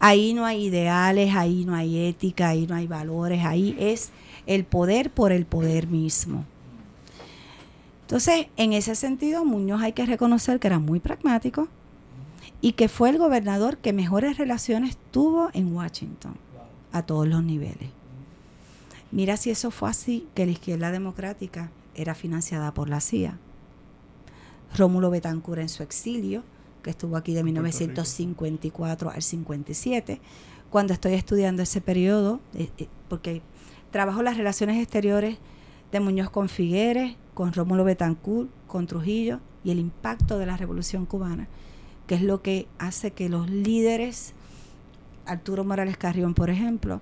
Ahí no hay ideales, ahí no hay ética, ahí no hay valores, ahí es el poder por el poder mismo. Entonces, en ese sentido, Muñoz hay que reconocer que era muy pragmático y que fue el gobernador que mejores relaciones tuvo en Washington a todos los niveles. Mira si eso fue así, que la izquierda democrática era financiada por la CIA. Rómulo Betancourt en su exilio, que estuvo aquí de En Puerto 1954 al 57, cuando estoy estudiando ese periodo, eh, eh, porque trabajo las relaciones exteriores de Muñoz con Figueres, con Rómulo Betancourt, con Trujillo y el impacto de la Revolución Cubana, que es lo que hace que los líderes, Arturo Morales Carrión, por ejemplo,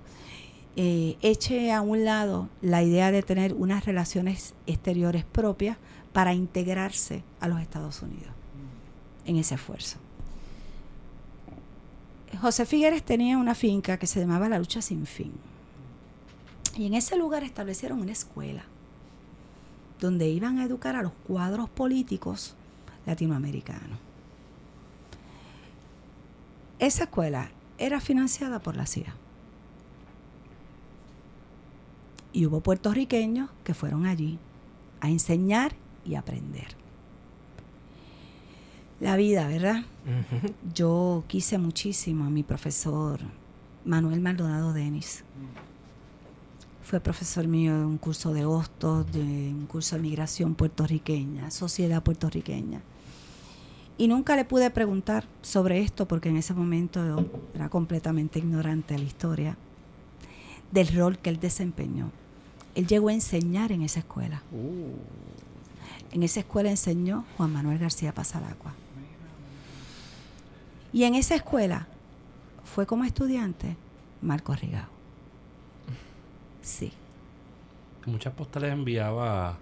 eh, eche a un lado la idea de tener unas relaciones exteriores propias para integrarse a los Estados Unidos en ese esfuerzo. José Figueres tenía una finca que se llamaba La Lucha Sin Fin. Y en ese lugar establecieron una escuela donde iban a educar a los cuadros políticos latinoamericanos. Esa escuela era financiada por la CIA. Y hubo puertorriqueños que fueron allí a enseñar y aprender. La vida, ¿verdad? Yo quise muchísimo a mi profesor Manuel Maldonado Denis. Fue profesor mío de un curso de hostos, de un curso de migración puertorriqueña, sociedad puertorriqueña. Y nunca le pude preguntar sobre esto porque en ese momento yo era completamente ignorante de la historia, del rol que él desempeñó. Él llegó a enseñar en esa escuela. En esa escuela enseñó Juan Manuel García Pasalacua. Y en esa escuela fue como estudiante Marco Rigao. Sí. Muchas postales enviaba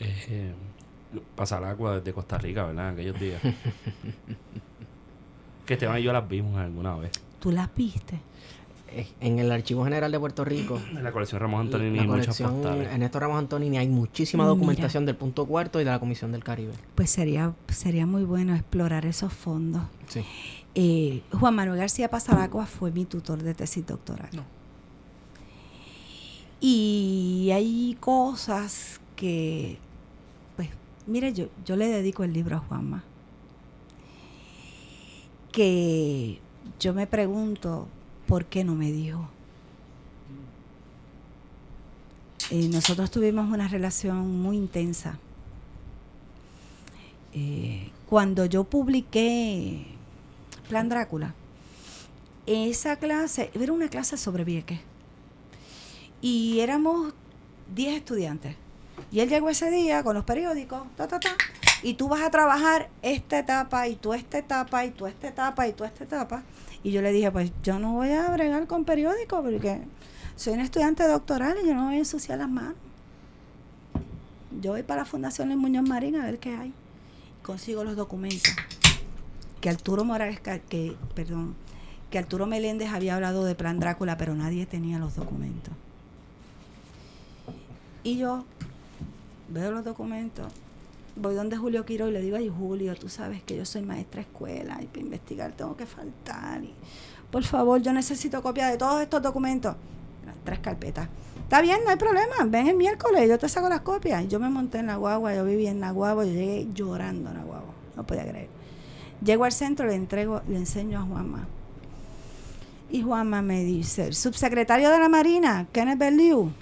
eh, pasar agua desde Costa Rica, ¿verdad? En aquellos días. que Esteban y yo las vimos alguna vez. ¿Tú las viste? En el Archivo General de Puerto Rico, En la colección Ramos Antonini la muchas colección postales. Ernesto Ramos Antonini, hay muchísima Mira. documentación del punto cuarto y de la Comisión del Caribe. Pues sería, sería muy bueno explorar esos fondos. Sí. Eh, Juan Manuel García Pasalacua fue mi tutor de tesis doctoral. No. Y hay cosas que, mire, yo, yo le dedico el libro a Juanma. Que yo me pregunto por qué no me dijo. Eh, nosotros tuvimos una relación muy intensa eh, cuando yo publiqué Plan Drácula, esa clase, era una clase sobre Vieques. Y éramos 10 estudiantes. Y él llegó ese día con los periódicos, ta, ta, ta, y tú vas a trabajar esta etapa, y tú esta etapa, y tú esta etapa, y tú esta etapa. Y yo le dije, pues yo no voy a bregar con periódicos porque soy un estudiante doctoral y yo no voy a ensuciar las manos. Yo voy para la Fundación Luis Muñoz Marín a ver qué hay. Consigo los documentos. Que Arturo Morales, que, perdón, que Arturo Meléndez había hablado de Plan Drácula, pero nadie tenía los documentos. Y yo veo los documentos, voy donde Julio Quiro y le digo, ay Julio, tú sabes que yo soy maestra de escuela y para investigar tengo que faltar. Y, por favor, yo necesito copia de todos estos documentos. Tres carpetas. Está bien, no hay problema. Ven el miércoles, yo te saco las copias. Yo me monté en la guagua, yo vivía en Naguabo, yo llegué llorando a Naguabo. No podía creer. Llego al centro, le entrego, le enseño a Juanma. Y Juanma me dice, el subsecretario de la Marina, Kenneth Berliu,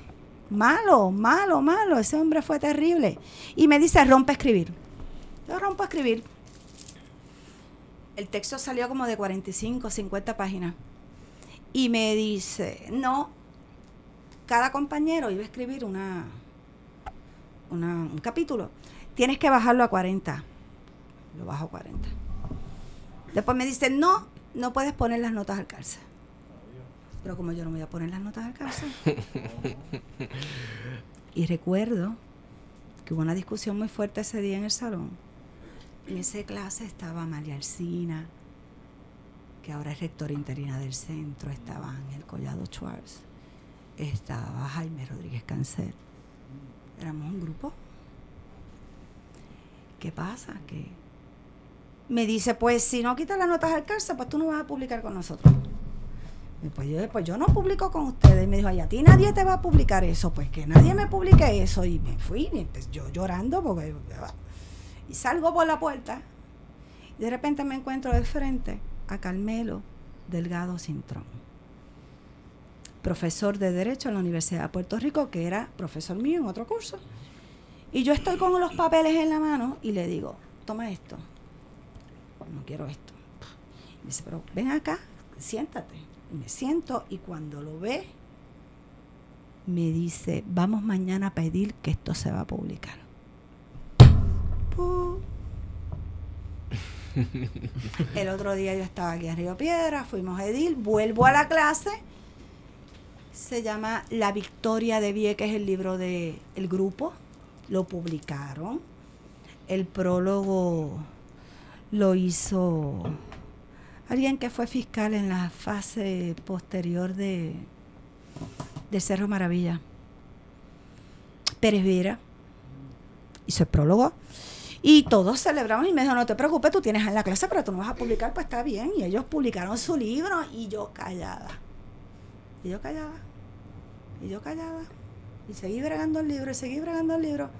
malo, malo, malo, ese hombre fue terrible. Y me dice, rompe a escribir. Yo rompo a escribir. El texto salió como de 45, 50 páginas. Y me dice, no, cada compañero iba a escribir una, una- un capítulo. Tienes que bajarlo a 40. Lo bajo a 40. Después me dice, no, no puedes poner las notas al cárcel. Pero como yo no me voy a poner las notas al cárcel. y recuerdo que hubo una discusión muy fuerte ese día en el salón. En esa clase estaba María Alcina, que ahora es rectora interina del centro, estaba Ángel Collado Schwartz, estaba Jaime Rodríguez Cáncer. Éramos un grupo. ¿Qué pasa? Que me dice, pues si no quitas las notas al cárcel, pues tú no vas a publicar con nosotros. Y pues yo, pues yo no publico con ustedes. Y me dijo, ay, a ti nadie te va a publicar eso. Pues que nadie me publique eso. Y me fui, y pues, yo llorando, porque... Y salgo por la puerta. Y de repente me encuentro de frente a Carmelo Delgado Cintrón, profesor de Derecho en la Universidad de Puerto Rico, que era profesor mío en otro curso. Y yo estoy con los papeles en la mano y le digo, toma esto. No quiero esto. Y dice, pero ven acá, siéntate. Me siento y cuando lo ve, me dice, vamos mañana a pedir que esto se va a publicar. Pu. El otro día yo estaba aquí en Río Piedra, fuimos a Edil, vuelvo a la clase. Se llama La Victoria de Vieques, el libro del el grupo. Lo publicaron. El prólogo lo hizo alguien que fue fiscal en la fase posterior de, de Cerro Maravilla. Pérez Vera hizo el prólogo. Y todos celebramos y me dijo, no te preocupes, tú tienes en la clase, pero tú no vas a publicar, pues está bien. Y ellos publicaron su libro y yo callada. Y yo callada. Y yo callada. Y seguí bregando el libro y seguí bregando el libro.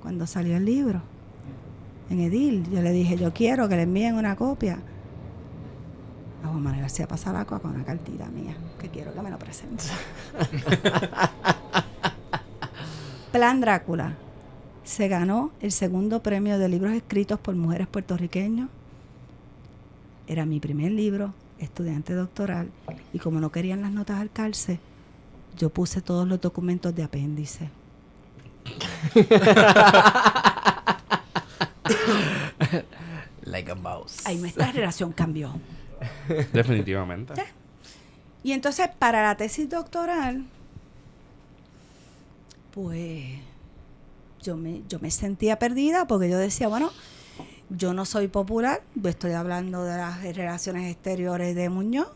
Cuando salió el libro, en Edil, yo le dije, yo quiero que le envíen una copia a Juan Manuel García Pasalacua con una cartita mía, que quiero que me lo presente. Plan Drácula se ganó el segundo premio de libros escritos por mujeres puertorriqueños. Era mi primer libro, estudiante doctoral, y como no querían las notas al cárcel, yo puse todos los documentos de apéndice. Like a mouse. Ahí nuestra relación cambió. Definitivamente. Sí. Y entonces, para la tesis doctoral, pues yo me, yo me sentía perdida porque yo decía, bueno, yo no soy popular, yo estoy hablando de las relaciones exteriores de Muñoz,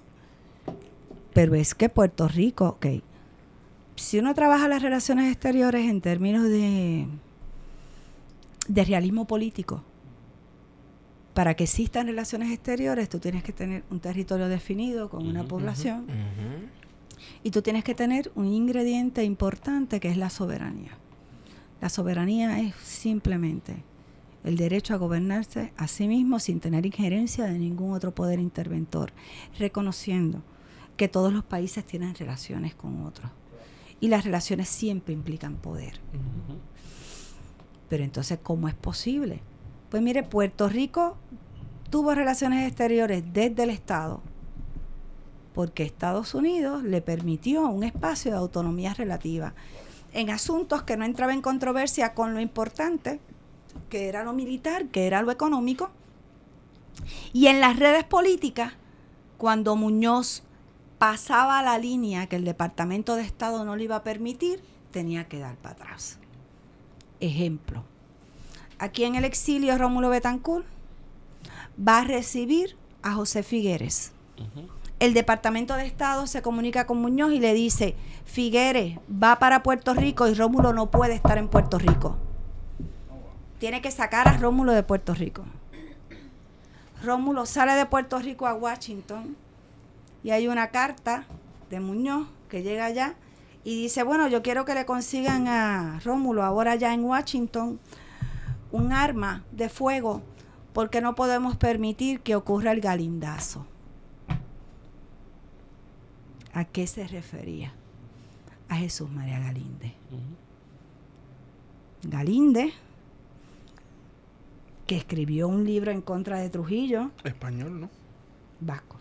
pero es que Puerto Rico, ok, si uno trabaja las relaciones exteriores en términos de, de realismo político, para que existan relaciones exteriores, tú tienes que tener un territorio definido con una población y tú tienes que tener un ingrediente importante que es la soberanía. La soberanía es simplemente el derecho a gobernarse a sí mismo sin tener injerencia de ningún otro poder interventor, reconociendo que todos los países tienen relaciones con otros. Y las relaciones siempre implican poder. Pero entonces, ¿cómo es posible Pues mire, Puerto Rico tuvo relaciones exteriores desde el Estado porque Estados Unidos le permitió un espacio de autonomía relativa en asuntos que no entraba en controversia con lo importante, que era lo militar, que era lo económico, y en las redes políticas, cuando Muñoz pasaba la línea que el Departamento de Estado no le iba a permitir, tenía que dar para atrás. Ejemplo, aquí en el exilio Rómulo Betancourt va a recibir a José Figueres. El Departamento de Estado se comunica con Muñoz y le dice, Figueres va para Puerto Rico y Rómulo no puede estar en Puerto Rico. Tiene que sacar a Rómulo de Puerto Rico. Rómulo sale de Puerto Rico a Washington y hay una carta de Muñoz que llega allá y dice, bueno, yo quiero que le consigan a Rómulo ahora ya en Washington un arma de fuego porque no podemos permitir que ocurra el galindazo. ¿A qué se refería? A Jesús María Galinde. Galinde, que escribió un libro en contra de Trujillo, Español, ¿no? vasco.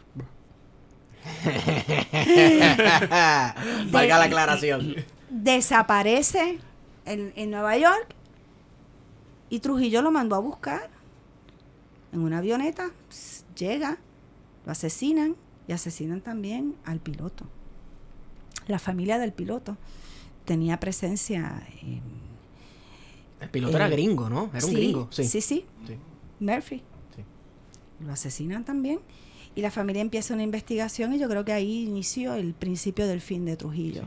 Valga la aclaración. Desaparece en, en Nueva York y Trujillo lo mandó a buscar en una avioneta. Llega, lo asesinan y asesinan también al piloto. La familia del piloto tenía presencia en, El piloto era gringo, ¿no? Era un gringo. Sí. Sí, sí. Sí. Murphy. Sí. Lo asesinan también. Y la familia empieza una investigación y yo creo que ahí inició el principio del fin de Trujillo.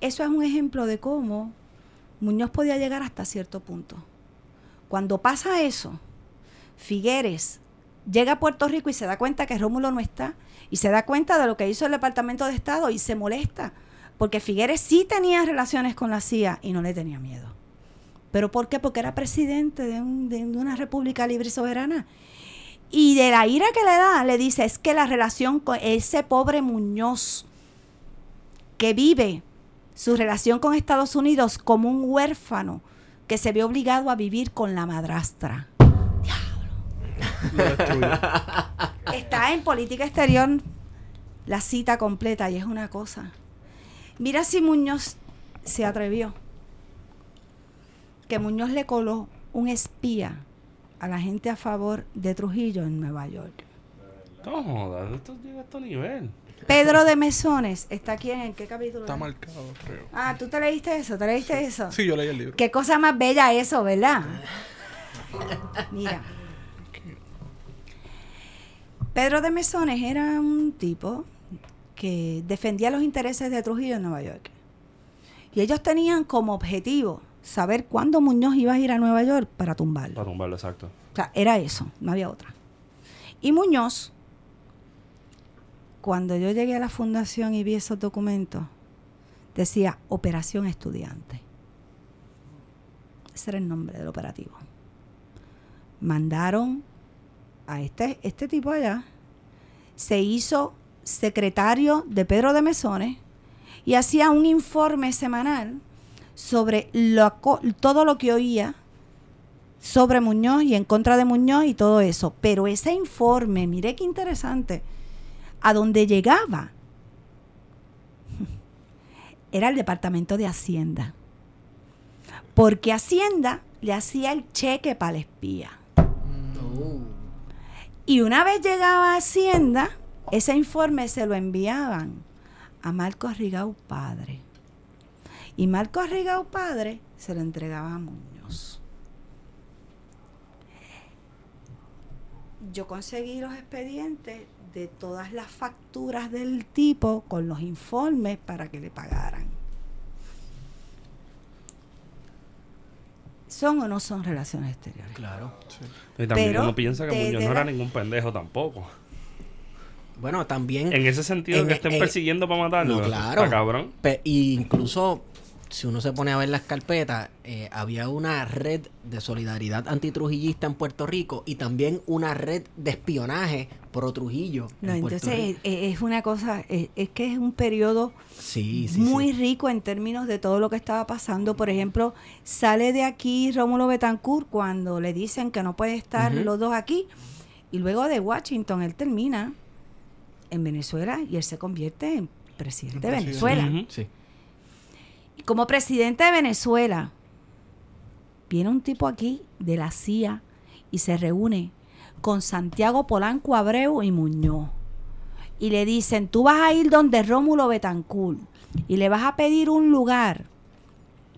Eso es un ejemplo de cómo Muñoz podía llegar hasta cierto punto. Cuando pasa eso, Figueres llega a Puerto Rico y se da cuenta que Rómulo no está y se da cuenta de lo que hizo el Departamento de Estado y se molesta porque Figueres sí tenía relaciones con la CIA y no le tenía miedo. ¿Pero por qué? Porque era presidente de, un- de una república libre y soberana. Y de la ira que le da, le dice, es que la relación con ese pobre Muñoz que vive su relación con Estados Unidos como un huérfano que se ve obligado a vivir con la madrastra. Está en política exterior la cita completa y es una cosa. Mira si Muñoz se atrevió. Que Muñoz le coló un espía a la gente a favor de Trujillo en Nueva York. No jodas, esto llega a este nivel. Pedro de Mesones está aquí en qué capítulo. Está es? marcado, creo. Ah, ¿tú te leíste eso? ¿Te leíste eso? Sí, yo leí el libro. Qué cosa más bella eso, ¿verdad? Mira. Pedro de Mesones era un tipo que defendía los intereses de Trujillo en Nueva York. Y ellos tenían como objetivo saber cuándo Muñoz iba a ir a Nueva York para tumbarlo. Para tumbarlo, exacto. O sea, era eso, no había otra. Y Muñoz, cuando yo llegué a la fundación y vi esos documentos, decía Operación Estudiante. Ese era el nombre del operativo. Mandaron este, este tipo allá, se hizo secretario de Pedro de Mesones y hacía un informe semanal sobre todo lo que oía sobre Muñoz y en contra de Muñoz y todo eso. Pero ese informe, mire qué interesante, a donde llegaba era el Departamento de Hacienda. Porque Hacienda le hacía el cheque para el espía. Y una vez llegaba a Hacienda, ese informe se lo enviaban a Marcos Rigau Padre. Y Marcos Rigau Padre se lo entregaba a Muñoz. Yo conseguí los expedientes de todas las facturas del tipo con los informes para que le pagaran. ¿Son o no son relaciones exteriores? Claro. Y también Pero uno piensa que de- Muñoz de no era la- ningún pendejo tampoco. Bueno, también. En ese sentido, En- que estén en- persiguiendo para matarlo. No, claro. Está cabrón. Pe- y incluso si uno se pone a ver las carpetas, eh, había una red de solidaridad antitrujillista en Puerto Rico y también una red de espionaje pro Trujillo. No, en entonces Rico. eh, es una cosa, eh, es que es un periodo sí, sí, muy sí. rico en términos de todo lo que estaba pasando. Por ejemplo, sale de aquí Rómulo Betancourt cuando le dicen que no puede estar los dos aquí. Y luego de Washington, él termina en Venezuela y él se convierte en presidente de. Venezuela. Sí. Como presidente de Venezuela, viene un tipo aquí de la CIA y se reúne con Santiago Polanco Abreu y Muñoz. Y le dicen, tú vas a ir donde Rómulo Betancourt y le vas a pedir un lugar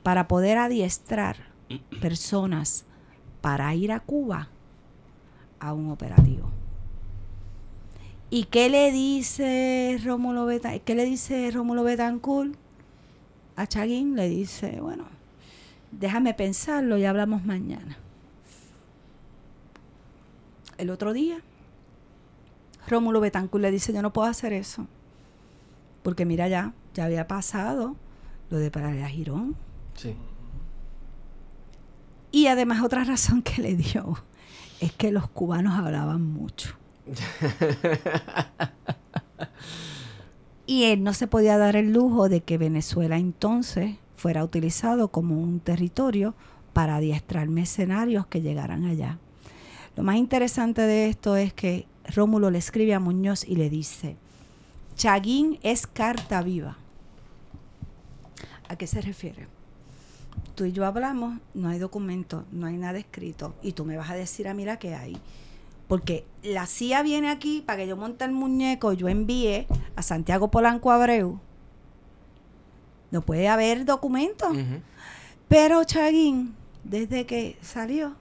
para poder adiestrar personas para ir a Cuba a un operativo. ¿Y qué le dice Rómulo Beta- qué le dice Rómulo Betancourt? A Chaguín le dice, bueno, déjame pensarlo y hablamos mañana. El otro día, Rómulo Betancourt le dice, yo no puedo hacer eso. Porque mira ya, ya había pasado lo de Praia Girón. Sí. Y además otra razón que le dio es que los cubanos hablaban mucho. y él no se podía dar el lujo de que Venezuela entonces fuera utilizado como un territorio para adiestrar mercenarios que llegaran allá. Lo más interesante de esto es que Rómulo le escribe a Muñoz y le dice, Chaguín es carta viva. ¿A qué se refiere? Tú y yo hablamos, no hay documento, no hay nada escrito, y tú me vas a decir a mira qué hay. Porque la CIA viene aquí para que yo monte el muñeco, yo envíe a Santiago Polanco Abreu. No puede haber documentos. Pero Chaguín, desde que salió,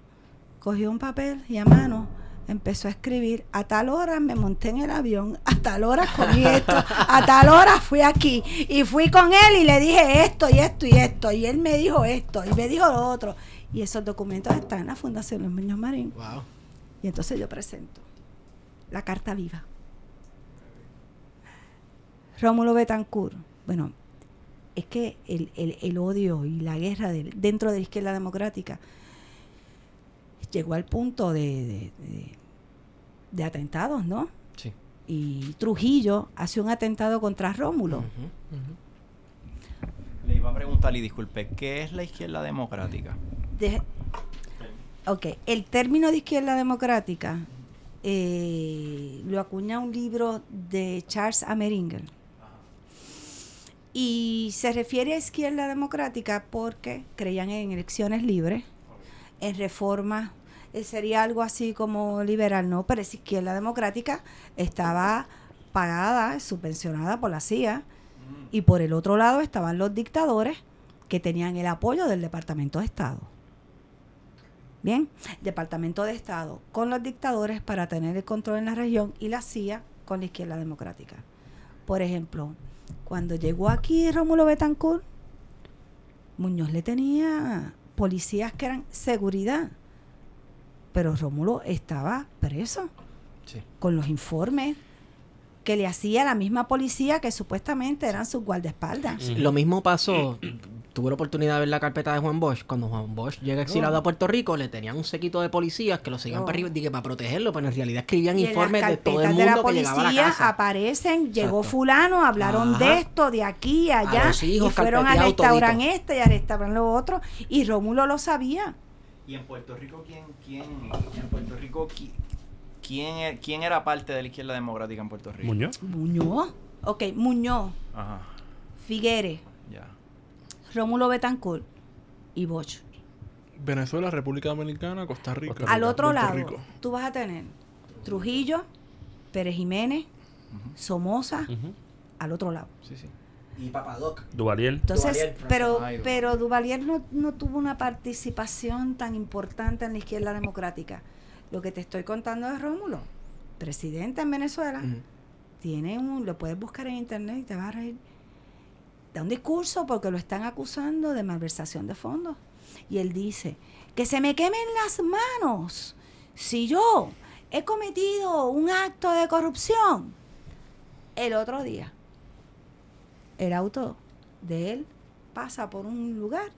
cogió un papel y a mano empezó a escribir, a tal hora me monté en el avión, a tal hora comí esto, a tal hora fui aquí y fui con él y le dije esto y esto y esto y él me dijo esto y me dijo lo otro. Y esos documentos están en la Fundación Los Niños Marín. Wow. Y entonces yo presento la carta viva. Rómulo Betancourt. Bueno, es que el, el- el odio y la guerra de- dentro de la izquierda democrática llegó al punto de, de- atentados, ¿no? Sí. Y Trujillo hace un atentado contra Rómulo. Le iba a preguntar, y disculpe, ¿qué es la izquierda democrática? Ok, el término de izquierda democrática eh, lo acuña un libro de Charles Ameringer. Y se refiere a izquierda democrática porque creían en elecciones libres, en reformas, eh, sería algo así como liberal, no, pero esa izquierda democrática estaba pagada, subvencionada por la CIA, y por el otro lado estaban los dictadores que tenían el apoyo del Departamento de Estado. Bien, Departamento de Estado con los dictadores para tener el control en la región y la CIA con la izquierda democrática. Por ejemplo, cuando llegó aquí Rómulo Betancourt, Muñoz le tenía policías que eran seguridad, pero Rómulo estaba preso Sí. con los informes que le hacía la misma policía que supuestamente eran sus guardaespaldas. Lo mismo pasó, tuve la oportunidad de ver la carpeta de Juan Bosch. Cuando Juan Bosch llega exilado a Puerto Rico, le tenían un sequito de policías que lo seguían Oh. para arriba dije, para protegerlo, pero en realidad escribían Y informes de todo el de la mundo que llegaba a la policía casa. aparecen, llegó Exacto. fulano, hablaron Ajá. de esto, de aquí, allá, los hijos, y fueron al restaurante este y al restaurante lo otro, y Rómulo lo sabía. ¿Y en Puerto Rico quién, quién, en Puerto Rico, qui- quién, e- quién era parte de la izquierda democrática en Puerto Rico? Muñoz. Muñoz, ok, Muñoz, Ajá, Figueres. Rómulo Betancourt y Bosch. Venezuela, República Dominicana, Costa Rica. Costa Al otro Puerto lado, Rico. tú vas a tener Trujillo, Pérez Jiménez, Somoza, al otro lado. Sí, sí. Y Papadoc. Duvalier. Entonces, Duvalier, pero, pero Duvalier no, no tuvo una participación tan importante en la izquierda democrática. Lo que te estoy contando es Rómulo, presidente en Venezuela. Tiene un, lo puedes buscar en internet y te vas a reír. Da un discurso porque lo están acusando de malversación de fondos. Y él dice, que se me quemen las manos si yo he cometido un acto de corrupción. El otro día, el auto de él pasa por un lugar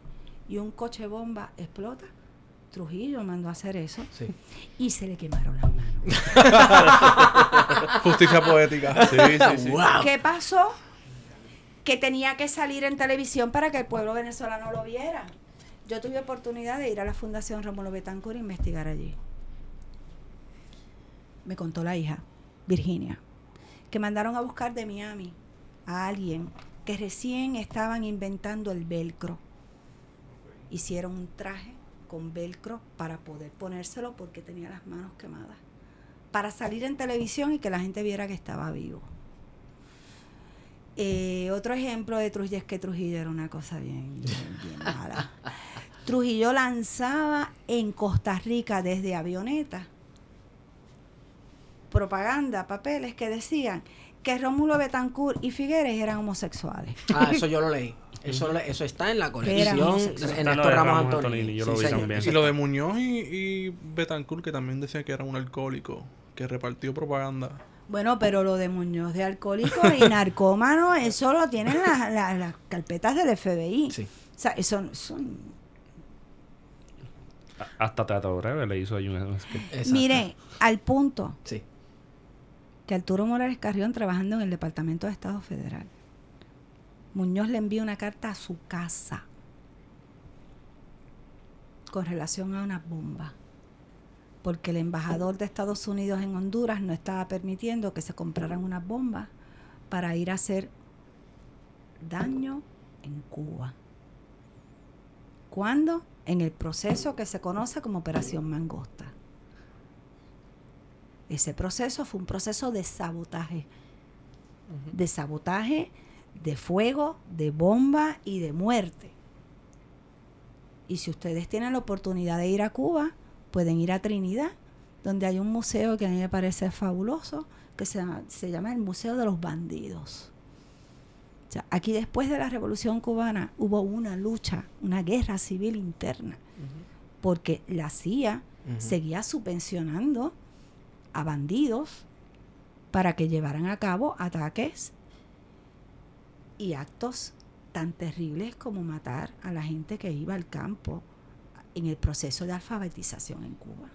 y un coche bomba explota. Trujillo mandó a hacer eso Sí. y se le quemaron las manos. Justicia poética. Sí, sí, sí. ¡Wow! ¿Qué pasó? Que tenía que salir en televisión para que el pueblo venezolano lo viera. Yo tuve oportunidad de ir a la Fundación Rómulo Betancourt e investigar allí. Me contó la hija, Virginia, que mandaron a buscar de Miami a alguien que recién estaban inventando el velcro. Hicieron un traje con velcro para poder ponérselo porque tenía las manos quemadas. Para salir en televisión y que la gente viera que estaba vivo. Eh, otro ejemplo de Trujillo es que Trujillo era una cosa bien, bien, bien mala. Trujillo lanzaba en Costa Rica desde avioneta propaganda, papeles que decían que Rómulo Betancourt y Figueres eran homosexuales. Ah, eso yo lo leí. Eso, lo eso está en la colección en de Ramos Ramos Antonini. Antonini, yo lo vi señor. también. Y lo de Muñoz y, y Betancourt, que también decía que era un alcohólico, que repartió propaganda. Bueno, pero lo de Muñoz de alcohólico y narcómano, eso lo tienen las, las- las carpetas del FBI. Sí. O sea, eso, son Hasta Teatro Breve le hizo ahí un... Mire, al punto Sí. que Arturo Morales Carrión trabajando en el Departamento de Estado Federal. Muñoz le envía una carta a su casa con relación a una bomba. Porque el embajador de Estados Unidos en Honduras no estaba permitiendo que se compraran unas bombas para ir a hacer daño en Cuba. ¿Cuándo? En el proceso que se conoce como Operación Mangosta. Ese proceso fue un proceso de sabotaje. De sabotaje, de fuego, de bomba y de muerte. Y si ustedes tienen la oportunidad de ir a Cuba, pueden ir a Trinidad, donde hay un museo que a mí me parece fabuloso, que se llama, se llama el Museo de los Bandidos. O sea, aquí después de la Revolución Cubana hubo una lucha, una guerra civil interna, porque la CIA Ujú. seguía subvencionando a bandidos para que llevaran a cabo ataques y actos tan terribles como matar a la gente que iba al campo en el proceso de alfabetización en Cuba.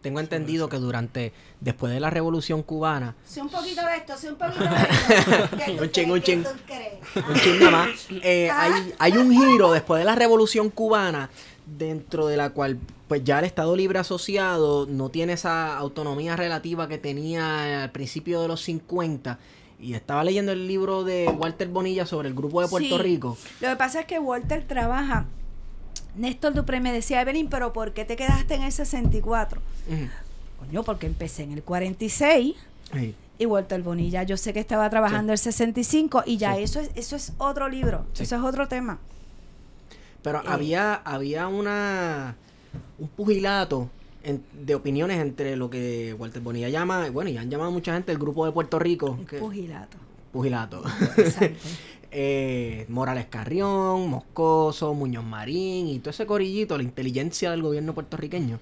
Tengo entendido que durante, después de la Revolución Cubana, Sí, un poquito de esto, sí, un poquito de esto. ¿Qué tú Un chin, crees? un ¿Qué chin. tú crees? un chisme más, eh, hay, hay un giro después de la Revolución Cubana dentro de la cual pues ya el Estado Libre Asociado no tiene esa autonomía relativa que tenía al principio de los 50 y estaba leyendo el libro de Walter Bonilla sobre el grupo de Puerto Sí. Rico. Lo que pasa es que Walter trabaja. Néstor Dupré me decía, Evelyn, pero ¿por qué te quedaste en el 64? Ujú. Coño, porque empecé en el 46 Sí. y Walter Bonilla, yo sé que estaba trabajando el 65 y ya Sí. eso es eso es otro libro, Sí. eso es otro tema. Pero Eh. había, había una un pugilato en- de opiniones entre lo que Walter Bonilla llama, bueno, y han llamado mucha gente el grupo de Puerto Rico. Que- pugilato. pugilato. Eh, Morales Carrión, Moscoso, Muñoz Marín y todo ese corillito, la inteligencia del gobierno puertorriqueño.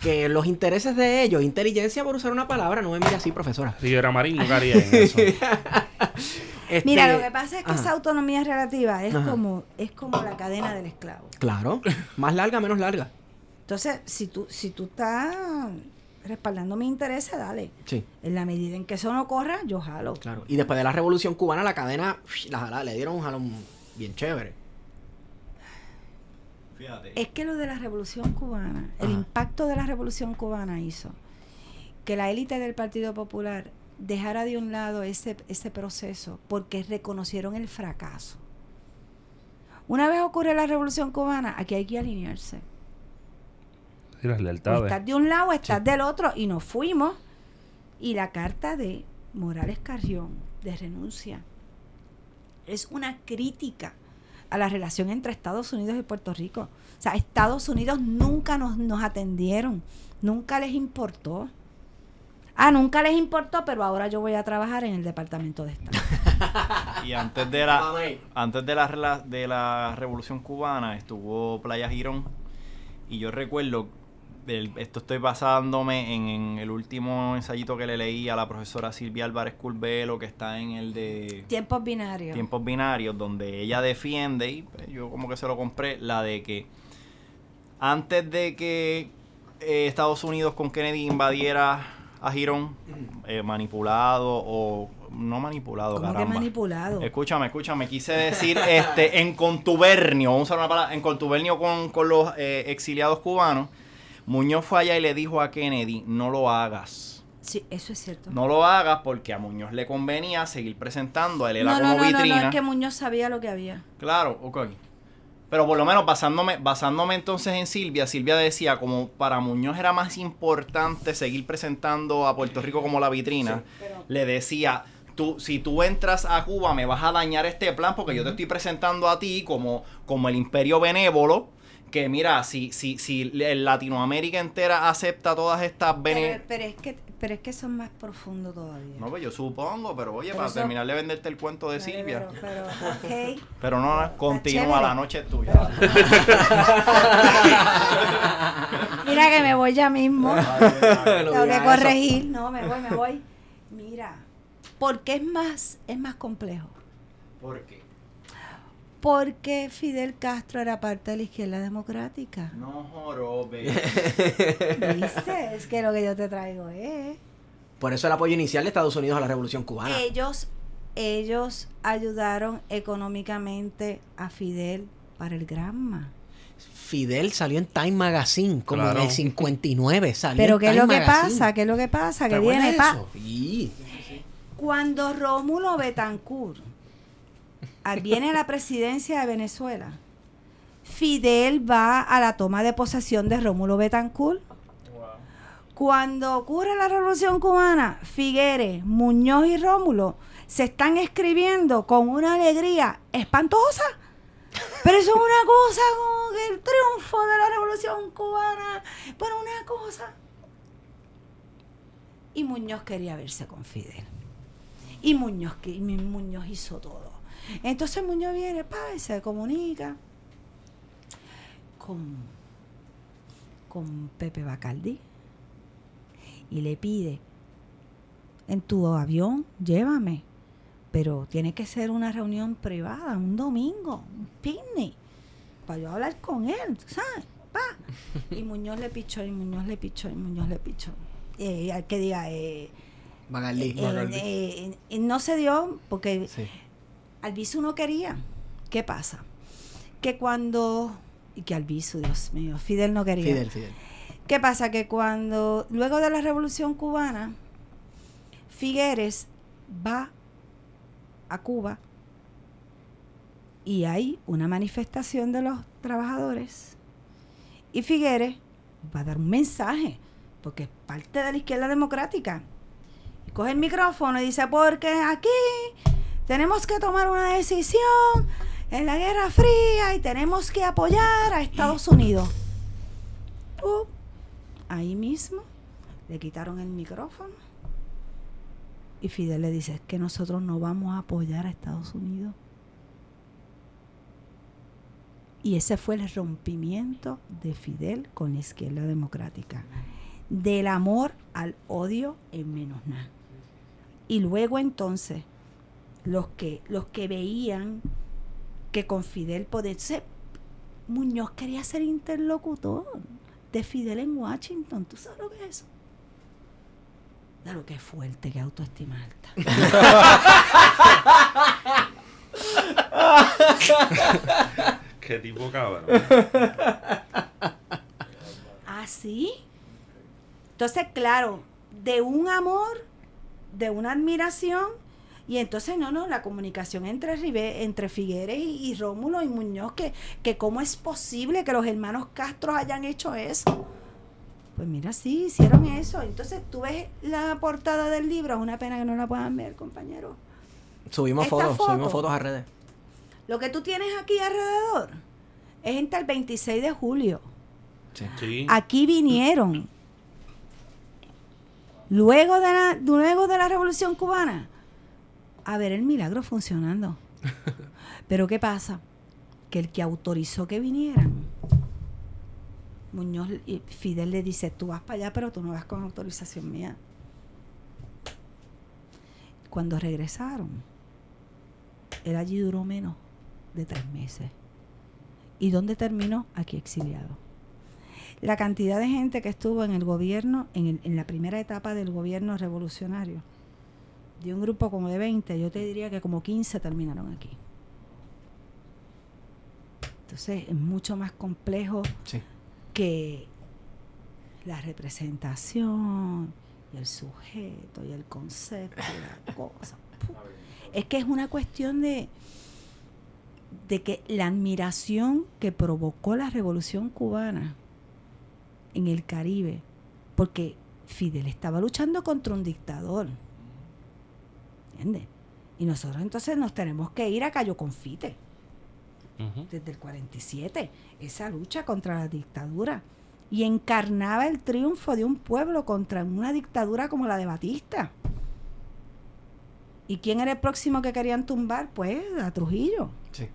Que los intereses de ellos, inteligencia por usar una palabra, no me mire así, profesora. Rivera Marín no caería en eso. Este, Mira, lo que pasa es que ajá. esa autonomía relativa es Ajá. como es como la cadena del esclavo. Claro, más larga, menos larga. Entonces, si tú si tú estás respaldando mis intereses, dale. Sí, En la medida en que eso no corra, yo jalo. claro. Y después de la revolución cubana, la cadena, la jala- le dieron un jalón bien chévere. Fíjate. Es que lo de la revolución cubana, el impacto de la revolución cubana hizo que la élite del Partido Popular dejara de un lado ese, ese proceso porque reconocieron el fracaso. Una vez ocurre la revolución cubana, aquí hay que alinearse. Sí, las O lealtades. estás de un lado, estás del otro, y nos fuimos. Y la carta de Morales Carrión de renuncia es una crítica a la relación entre Estados Unidos y Puerto Rico. O sea, Estados Unidos nunca nos, nos atendieron, nunca les importó. Ah, nunca les importó, pero ahora yo voy a trabajar en el Departamento de Estado. Y antes de la, antes de la, de la revolución cubana estuvo Playa Girón. Y yo recuerdo, el- esto estoy basándome en, en el último ensayito que le leí a la profesora Silvia Álvarez Curvelo, que está en el de Tiempos binarios. tiempos binarios, donde ella defiende, y pues, yo como que se lo compré, la de que antes de que eh, Estados Unidos con Kennedy invadiera a Girón, eh, manipulado o no manipulado, ¿Cómo que caramba. manipulado? Escúchame, escúchame, quise decir este en contubernio, vamos a usar una palabra, en contubernio con, con los eh, exiliados cubanos, Muñoz fue allá y le dijo a Kennedy, no lo hagas. Sí, eso es cierto. No lo hagas porque a Muñoz le convenía seguir presentando a él era no, como no, no, no, vitrina. no, es que Muñoz sabía lo que había. Claro, ok. Pero por lo menos basándome, basándome entonces en Silvia, Silvia decía como para Muñoz era más importante seguir presentando a Puerto Rico como la vitrina. Le decía, tú, si tú entras a Cuba me vas a dañar este plan porque yo te estoy presentando a ti como, como el imperio benévolo. Que mira, si, si, si el Latinoamérica entera acepta todas estas Pero, es que, pero es que son más profundos todavía. No, pues yo supongo, pero oye, Pero para eso- terminar de venderte el cuento de Silvia. Pero, pero, ok. Pero no, no, continúa, la noche es tuya. Mira que me voy ya mismo. Tengo que corregir. No, me voy, me voy. Mira, porque es más, es más complejo. ¿Por qué? Porque Fidel Castro era parte de la izquierda democrática. No jorobe. ¿Viste? Es que lo que yo te traigo es. Por eso el apoyo inicial de Estados Unidos a la Revolución Cubana. Ellos, ellos ayudaron económicamente a Fidel para el Granma. Fidel salió en Time Magazine como Claro. en el 59. Salió Pero en ¿qué es Time lo que Magazine. pasa? ¿Qué es lo que pasa? Que ¿Te acuerdas viene pa. Sí. Cuando Rómulo Betancourt viene a la presidencia de Venezuela, Fidel va a la toma de posesión de Rómulo Betancourt. Cuando ocurre la revolución cubana, Figueres, Muñoz y Rómulo se están escribiendo con una alegría espantosa. Pero eso es una cosa como el triunfo de la revolución cubana. Pero una cosa. Y Muñoz quería verse con Fidel. Y Muñoz, y Muñoz hizo todo. Entonces Muñoz viene, pa, y se comunica con, con Pepe Bacaldi y le pide, en tu avión, llévame, pero tiene que ser una reunión privada, un domingo, un picnic, para yo hablar con él, ¿tú ¿sabes? Pa. Y Muñoz le pichó, y Muñoz le pichó, y Muñoz le pichó. Eh, al que diga, eh, Magalí. eh, eh, eh, no se dio porque Sí. Albizu no quería. ¿Qué pasa? Que cuando. Y que Albizu, Dios mío, Fidel no quería. Fidel, Fidel. ¿Qué pasa? Que cuando. Luego de la revolución cubana, Figueres va a Cuba y hay una manifestación de los trabajadores. Y Figueres va a dar un mensaje, porque es parte de la izquierda democrática. Y coge el micrófono y dice, porque aquí tenemos que tomar una decisión en la Guerra Fría y tenemos que apoyar a Estados Unidos. Ahí mismo le quitaron el micrófono y Fidel le dice, es que nosotros no vamos a apoyar a Estados Unidos. Y ese fue el rompimiento de Fidel con la izquierda democrática. Del amor al odio en menos nada. Y luego entonces, los que, los que veían que con Fidel podía... entonces, Muñoz quería ser interlocutor de Fidel en Washington. ¿Tú sabes lo que es eso? De lo que es fuerte, que autoestima alta. Qué tipo cabrón. Así. Entonces, claro, de un amor, de una admiración, y entonces, no, no, la comunicación entre, Ribe- entre Figueres y, y Rómulo y Muñoz, que, que cómo es posible que los hermanos Castro hayan hecho eso. Pues mira, sí, hicieron eso. Entonces, tú ves la portada del libro, es una pena que no la puedan ver, compañero. Subimos Esta fotos, foto. subimos fotos a redes. Lo que tú tienes aquí alrededor es entre el 26 de julio. Sí. Aquí vinieron. Luego de la, luego de la Revolución Cubana, a ver el milagro funcionando. Pero ¿qué pasa? Que el que autorizó que vinieran Muñoz y Fidel le dice, tú vas para allá, pero tú no vas con autorización mía. Cuando regresaron, él allí duró menos de tres meses. ¿Y dónde terminó? Aquí exiliado. La cantidad de gente que estuvo en el gobierno, en, el- en la primera etapa del gobierno revolucionario, de un grupo como de 20, yo te diría que como 15 terminaron aquí. Entonces es mucho más complejo Sí. que la representación y el sujeto y el concepto y la cosa. Es que es una cuestión de, de que la admiración que provocó la revolución cubana en el Caribe, porque Fidel estaba luchando contra un dictador. ¿Entiendes? Y nosotros entonces nos tenemos que ir a Cayo Confite desde el 47, esa lucha contra la dictadura. Y encarnaba el triunfo de un pueblo contra una dictadura como la de Batista. ¿Y quién era el próximo que querían tumbar? Pues a Trujillo. Sí.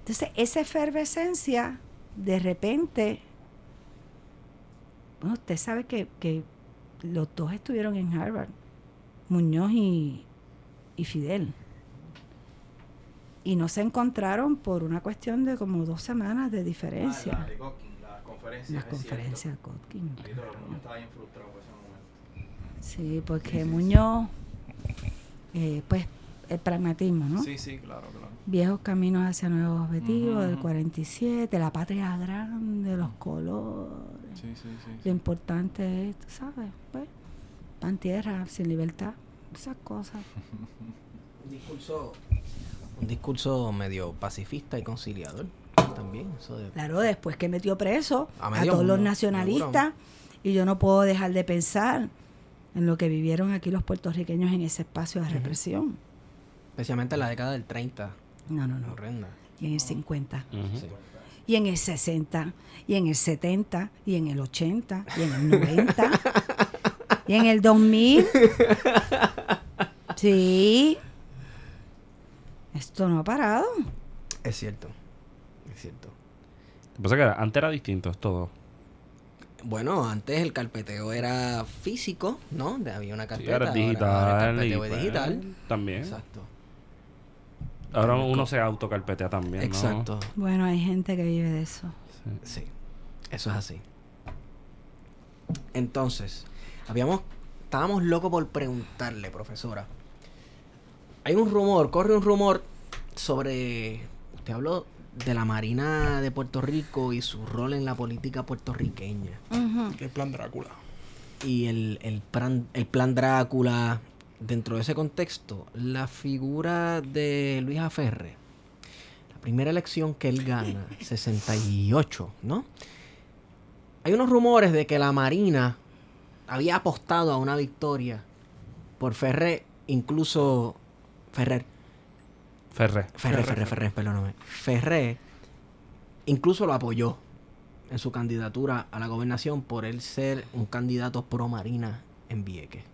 Entonces, esa efervescencia, de repente, bueno, usted sabe que, que los dos estuvieron en Harvard, Muñoz y, y Fidel. Y no se encontraron por una cuestión de como dos semanas de diferencia. Ah, la de Godkin, la conferencia. Las conferencias de Kotkin. Sí, todo el mundo estaba bien frustrado por ese momento. Sí, porque Muñoz, eh, pues, el pragmatismo, ¿no? Sí, sí, claro, claro. Viejos caminos hacia nuevos objetivos, Ujú, del ujú. 47, la patria grande, los colores. Sí, sí, sí. Lo importante es, tú sabes, pues, pan tierra, sin libertad, esas cosas. Un discurso, un discurso medio pacifista y conciliador también. Eso de, Claro, después que metió preso A a, medio todos los mundo, nacionalistas, y yo no puedo dejar de pensar en lo que vivieron aquí los puertorriqueños en ese espacio de represión. especialmente en la década del 30. No, no, no. Horrenda. Y en el 50. Ujú. Sí. y en el 60, y en el 70, y en el 80, y en el 90, y en el 2000. Sí. Esto no ha parado. Es cierto. Es cierto. Lo que pasa es que antes era distinto, es todo. Bueno, antes el carpeteo era físico, ¿no? Había una Sí, carpeta. era ahora- digital. ahora el y, carpeteo es pues, digital. También. Exacto. Ahora uno se autocarpetea también, ¿no? Exacto. Bueno, hay gente que vive de eso. Sí. Sí, eso es así. Entonces, habíamos, estábamos locos por preguntarle, profesora. Hay un rumor, corre un rumor sobre, usted habló de la Marina de Puerto Rico y su rol en la política puertorriqueña. El plan Drácula. Y el, el, plan, el plan Drácula, dentro de ese contexto, la figura de Luis Aferre, la primera elección que él gana, 68, ¿no? Hay unos rumores de que la Marina había apostado a una victoria por Ferrer, incluso Ferrer, Ferre. Ferrer, Ferrer, Ferrer, perdóname. Ferrer incluso lo apoyó en su candidatura a la gobernación por él ser un candidato pro Marina en Vieques.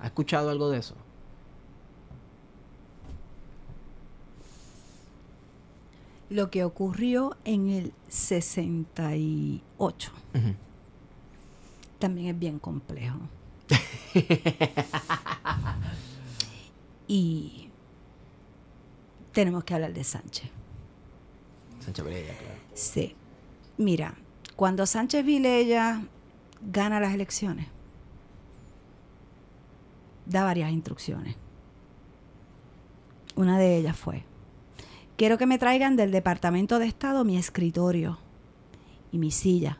¿Ha escuchado algo de eso? Lo que ocurrió en el 68 Ujú. También es bien complejo. y tenemos que hablar de Sánchez. Sánchez Vilella, claro. Sí. Mira, cuando Sánchez Vilella gana las elecciones, da varias instrucciones. Una de ellas fue, quiero que me traigan del Departamento de Estado mi escritorio y mi silla,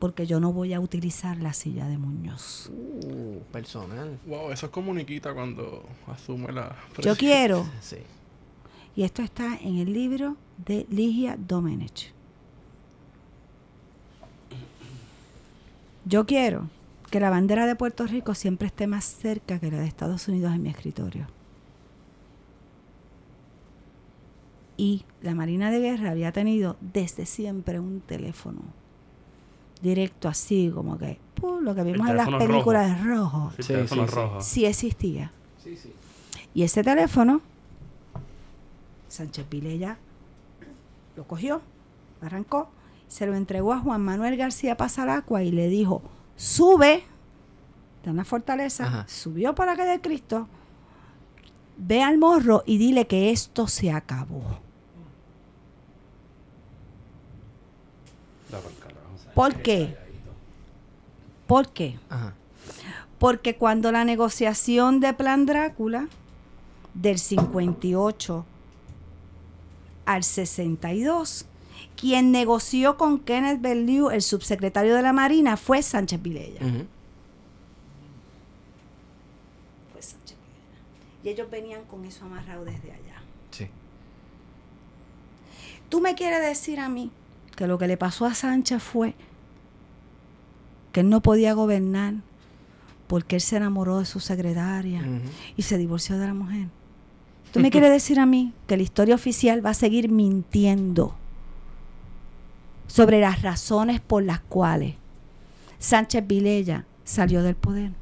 porque yo no voy a utilizar la silla de Muñoz. Uh, personal. Wow, eso es como Nikita cuando asume la Yo quiero, Sí. y esto está en el libro de Ligia Domenech. Yo quiero que la bandera de Puerto Rico siempre esté más cerca que la de Estados Unidos en mi escritorio. Y la Marina de Guerra había tenido desde siempre un teléfono directo así, como que lo que vimos en las películas de rojo. El Sí, teléfono sí, sí. rojo. Sí existía. Sí, sí. Y ese teléfono, Sánchez Vilella lo cogió, arrancó se lo entregó a Juan Manuel García Pasalacua y le dijo, sube, de una fortaleza, Ajá. subió por la calle de Cristo, ve al morro y dile que esto se acabó. Carajo. ¿Por qué? ¿Por qué? Ajá. Porque cuando la negociación de Plan Drácula del 58 al 62, quien negoció con Kenneth Bellew, el subsecretario de la Marina, fue Sánchez Vilella. Fue Sánchez Vilella. Y ellos venían con eso amarrado desde allá. Sí. ¿Tú me quieres decir a mí que lo que le pasó a Sánchez fue que él no podía gobernar porque él se enamoró de su secretaria y se divorció de la mujer? ¿Tú me quieres decir a mí que la historia oficial va a seguir mintiendo sobre las razones por las cuales Sánchez Vilella salió del poder?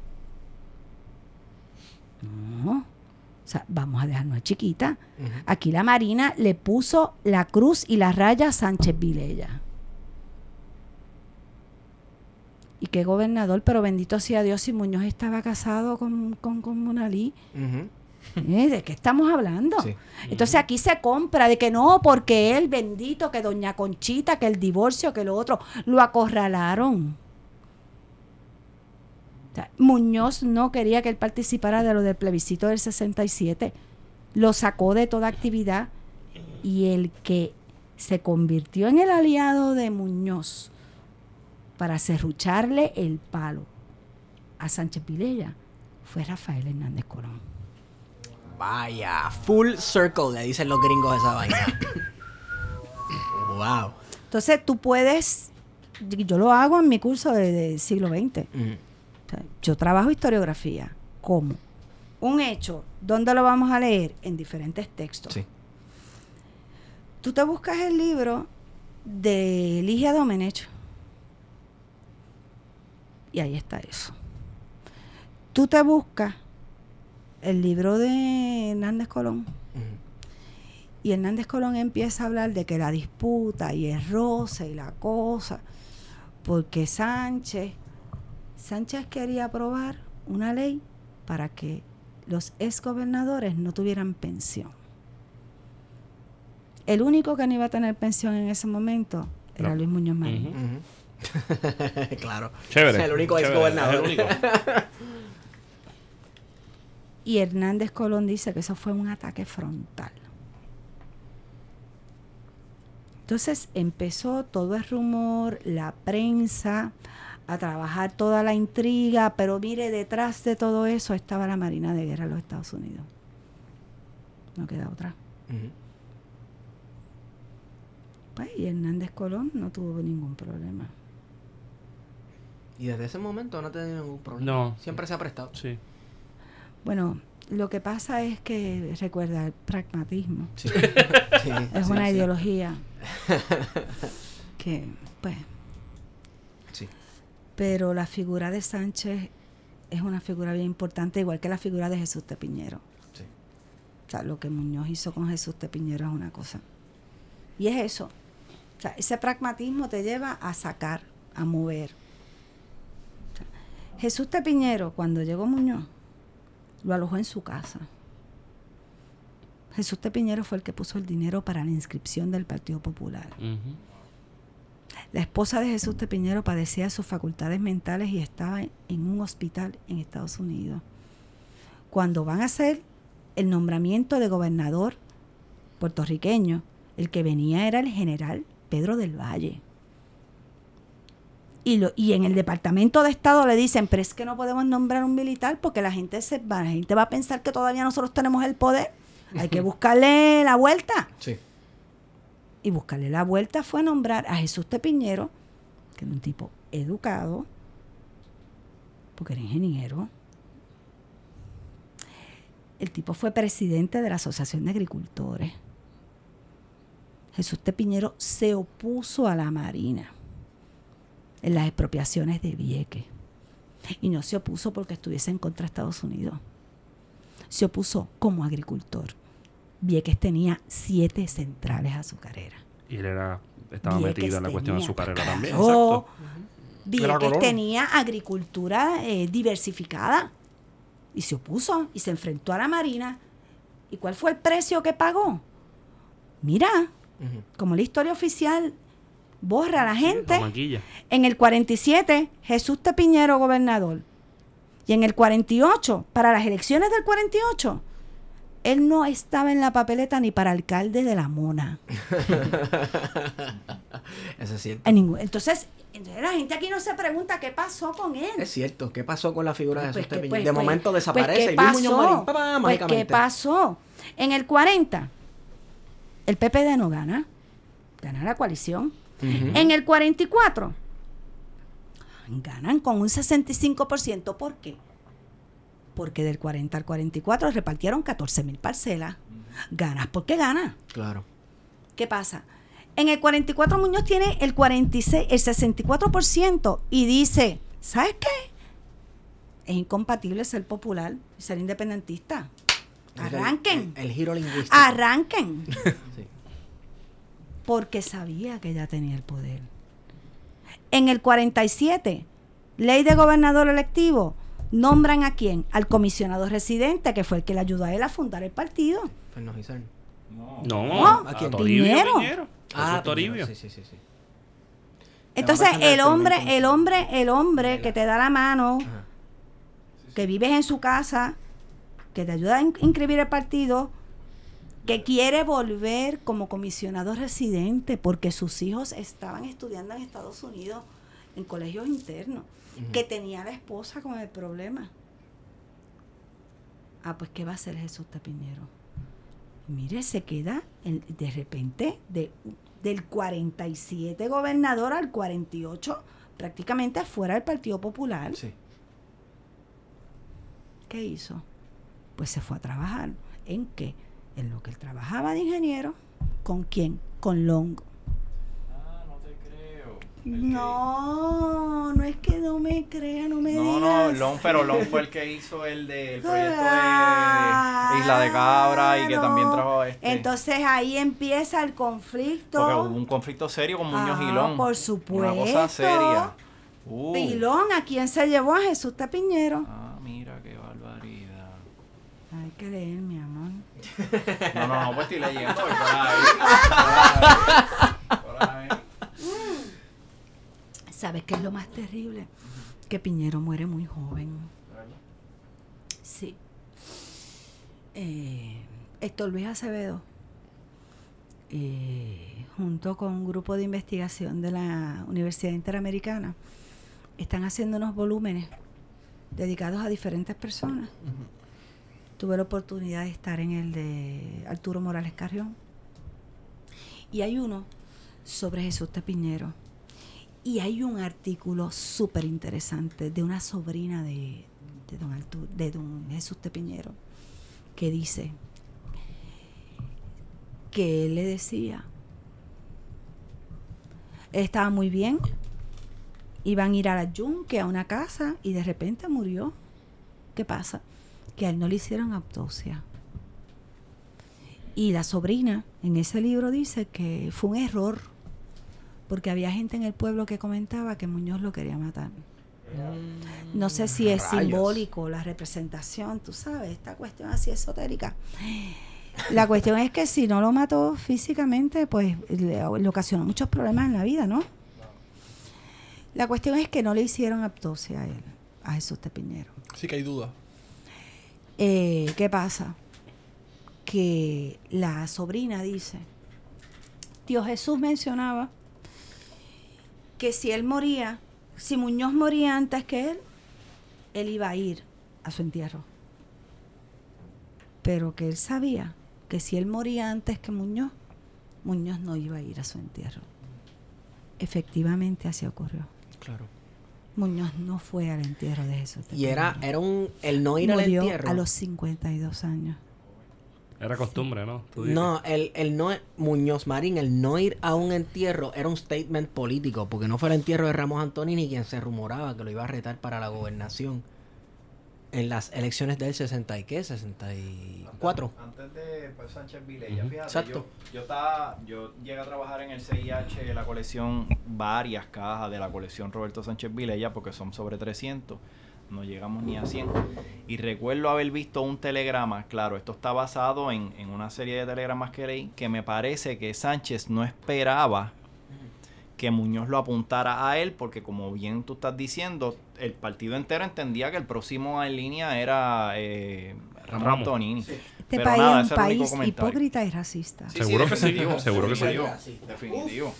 No. O sea, vamos a dejarnos chiquita. Aquí la Marina le puso la cruz y la raya a Sánchez Vilella. Y qué gobernador, pero bendito sea Dios si Muñoz estaba casado con, con, con Monalí. ¿Eh? ¿De qué estamos hablando? Sí. Entonces aquí se compra de que no, porque él, bendito, que doña Conchita, que el divorcio, que lo otro, lo acorralaron. O sea, Muñoz no quería que él participara de lo del plebiscito del 67. Lo sacó de toda actividad y el que se convirtió en el aliado de Muñoz para serrucharle el palo a Sánchez Vilella fue Rafael Hernández Colón. Vaya, full circle, le dicen los gringos a esa vaina. wow. Entonces tú puedes, yo lo hago en mi curso de, de siglo XX. Ujú. O sea, yo trabajo historiografía. ¿Cómo? Un hecho, ¿dónde lo vamos a leer? En diferentes textos. Sí. Tú te buscas el libro de Ligia Domenech y ahí está eso. Tú te buscas el libro de Hernández Colón y Hernández Colón empieza a hablar de que la disputa y el roce y la cosa, porque Sánchez, Sánchez quería aprobar una ley para que los exgobernadores no tuvieran pensión. El único que no iba a tener pensión en ese momento era No. Luis Muñoz Marín. claro. Chévere. Es el único es el único. Y Hernández Colón dice que eso fue un ataque frontal. Entonces empezó todo el rumor, la prensa, a trabajar toda la intriga, pero mire, detrás de todo eso estaba la Marina de Guerra de los Estados Unidos. No queda otra. Pues, y Hernández Colón no tuvo ningún problema. Y desde ese momento no ha tenido ningún problema. No. Siempre se ha prestado. Sí. Bueno, lo que pasa es que, recuerda, el pragmatismo Sí. Sí, es sí, una sí. ideología que, pues, Sí. pero la figura de Sánchez es una figura bien importante, igual que la figura de Jesús Tepiñero. Sí. O sea, lo que Muñoz hizo con Jesús Tepiñero es una cosa. Y es eso. O sea, ese pragmatismo te lleva a sacar, a mover. Jesús Tepiñero, cuando llegó Muñoz, lo alojó en su casa. Jesús Tepiñero fue el que puso el dinero para la inscripción del Partido Popular. La esposa de Jesús Tepiñero padecía de sus facultades mentales y estaba en, en un hospital en Estados Unidos. Cuando van a hacer el nombramiento de gobernador puertorriqueño, el que venía era el general Pedro del Valle. Y, lo, y en el Departamento de Estado le dicen, pero es que no podemos nombrar un militar porque la gente, se, va- la gente va a pensar que todavía nosotros tenemos el poder. Hay que buscarle la vuelta Sí. y buscarle la vuelta fue nombrar a Jesús Tepiñero, que era un tipo educado, porque era ingeniero. El tipo fue presidente de la Asociación de Agricultores. Jesús Tepiñero se opuso a la Marina en las expropiaciones de Vieques. Y no se opuso porque estuviese en contra de Estados Unidos. Se opuso como agricultor. Vieques tenía siete centrales azucareras. Y él era estaba Vieques metido en la cuestión de tenía, su carrera también. Exacto. Era Vieques tenía agricultura eh, diversificada y se opuso y se enfrentó a la Marina. ¿Y cuál fue el precio que pagó? Mira, como la historia oficial borra a la gente. En el 47, Jesús Tepiñero gobernador. Y en el 48, para las elecciones del 48, él no estaba en la papeleta ni para alcalde de la Mona. Eso es cierto. En entonces, entonces la gente aquí no se pregunta qué pasó con él. Es cierto. ¿Qué pasó con la figura de Pues Jesús que- Tepiñero? pues- de pues- momento pues, desaparece ¿qué y Luis Muñoz? Marín, Pues. ¿qué pasó? En el 40, el PPD no gana. Gana la coalición. En el 44, ganan con un 65%. ¿Por qué? Porque del 40 al 44 repartieron 14 mil parcelas. Ganas porque ganas. Claro. ¿Qué pasa? En el 44 Muñoz tiene el 46, el 64% y dice, ¿sabes qué? Es incompatible ser popular y ser independentista. Arranquen. El, el giro lingüístico. Arranquen. Sí. Porque sabía que ella tenía el poder. En el 47, ley de gobernador electivo, nombran a quién? Al comisionado residente, que fue el que le ayudó a él a fundar el partido. Fernández. No, No, a ¿a quién? Toribio. Jesús Toribio. Sí, sí, sí, sí. Entonces, el hombre, el hombre, el hombre que te da la mano, Ajá. que vives en su casa, que te ayuda a in- inscribir el partido, que quiere volver como comisionado residente porque sus hijos estaban estudiando en Estados Unidos en colegios internos, que tenía la esposa con el problema. Ah, pues ¿qué va a hacer Jesús Tapiñero? Mire, se queda en- de repente de, del 47 gobernador al 48 prácticamente fuera del Partido Popular. Sí. ¿Qué hizo? Pues se fue a trabajar. ¿En qué? En lo que él trabajaba de ingeniero. ¿Con quién? Con Longo. Ah, no te creo. No, no es que no me crea, no me No, digas. no, Lon, pero Lon fue el que hizo el del proyecto Ah, de Isla de Cabra y que también trajo este. Entonces ahí empieza el conflicto. porque hubo un conflicto serio con Muñoz Ah, y Lon. por Una supuesto. cosa seria. Uh. Pilón, ¿a quién se llevó? A Jesús Tapiñero. Ah, mira qué barbaridad. Hay que leer, mi amor. No, no, no, pues estoy leyendo. por ahí. Por ahí. ¿Sabes qué es lo más terrible? Que Piñero muere muy joven. Sí. Eh, Héctor Luis Acevedo, eh, junto con un grupo de investigación de la Universidad Interamericana, están haciendo unos volúmenes dedicados a diferentes personas. Tuve la oportunidad de estar en el de Arturo Morales Carrión. Y hay uno sobre Jesús Tepiñero. Y hay un artículo súper interesante de una sobrina de, de, don de don Jesús Tepiñero que dice que él le decía, estaba muy bien, iban a ir a la yunque, a una casa, y de repente murió. ¿Qué pasa? Que a él no le hicieron autopsia. Y la sobrina en ese libro dice que fue un error, porque había gente en el pueblo que comentaba que Muñoz lo quería matar. No sé si es Rayos. simbólico la representación, tú sabes, esta cuestión así esotérica. La cuestión es que si no lo mató físicamente, pues le, le ocasionó muchos problemas en la vida, ¿no? La cuestión es que no le hicieron autopsia a él, a Jesús Tepiñero. Sí que hay duda. Eh, ¿Qué pasa? Que la sobrina dice, Tío Jesús mencionaba que si él moría, si Muñoz moría antes que él, él iba a ir a su entierro. Pero que él sabía que si él moría antes que Muñoz, Muñoz no iba a ir a su entierro. Efectivamente así ocurrió. Claro. Muñoz no fue al entierro de Jesús. Y era, era un. El no ir al entierro. a los 52 años. Era costumbre, ¿no? Tú dices. No, el, el no. Muñoz Marín, el no ir a un entierro era un statement político, porque no fue el entierro de Ramos Antonini quien se rumoraba que lo iba a retar para la gobernación. En las elecciones del 60 y qué, 64. Antes de pues, Sánchez Vilella, fíjate, Exacto. yo, yo estaba, yo llegué a trabajar en el CIH, la colección, varias cajas de la colección Roberto Sánchez Vilella, porque son sobre 300, no llegamos ni a 100. Y recuerdo haber visto un telegrama, claro, esto está basado en, en una serie de telegramas que leí, que me parece que Sánchez no esperaba que Muñoz lo apuntara a él, porque como bien tú estás diciendo, el partido entero entendía que el próximo en línea era eh, Ramón Ramos. Antonini. Este Pero país nada, es ese un país hipócrita y racista. Seguro que sí, definitivo, seguro que sí. definitivo.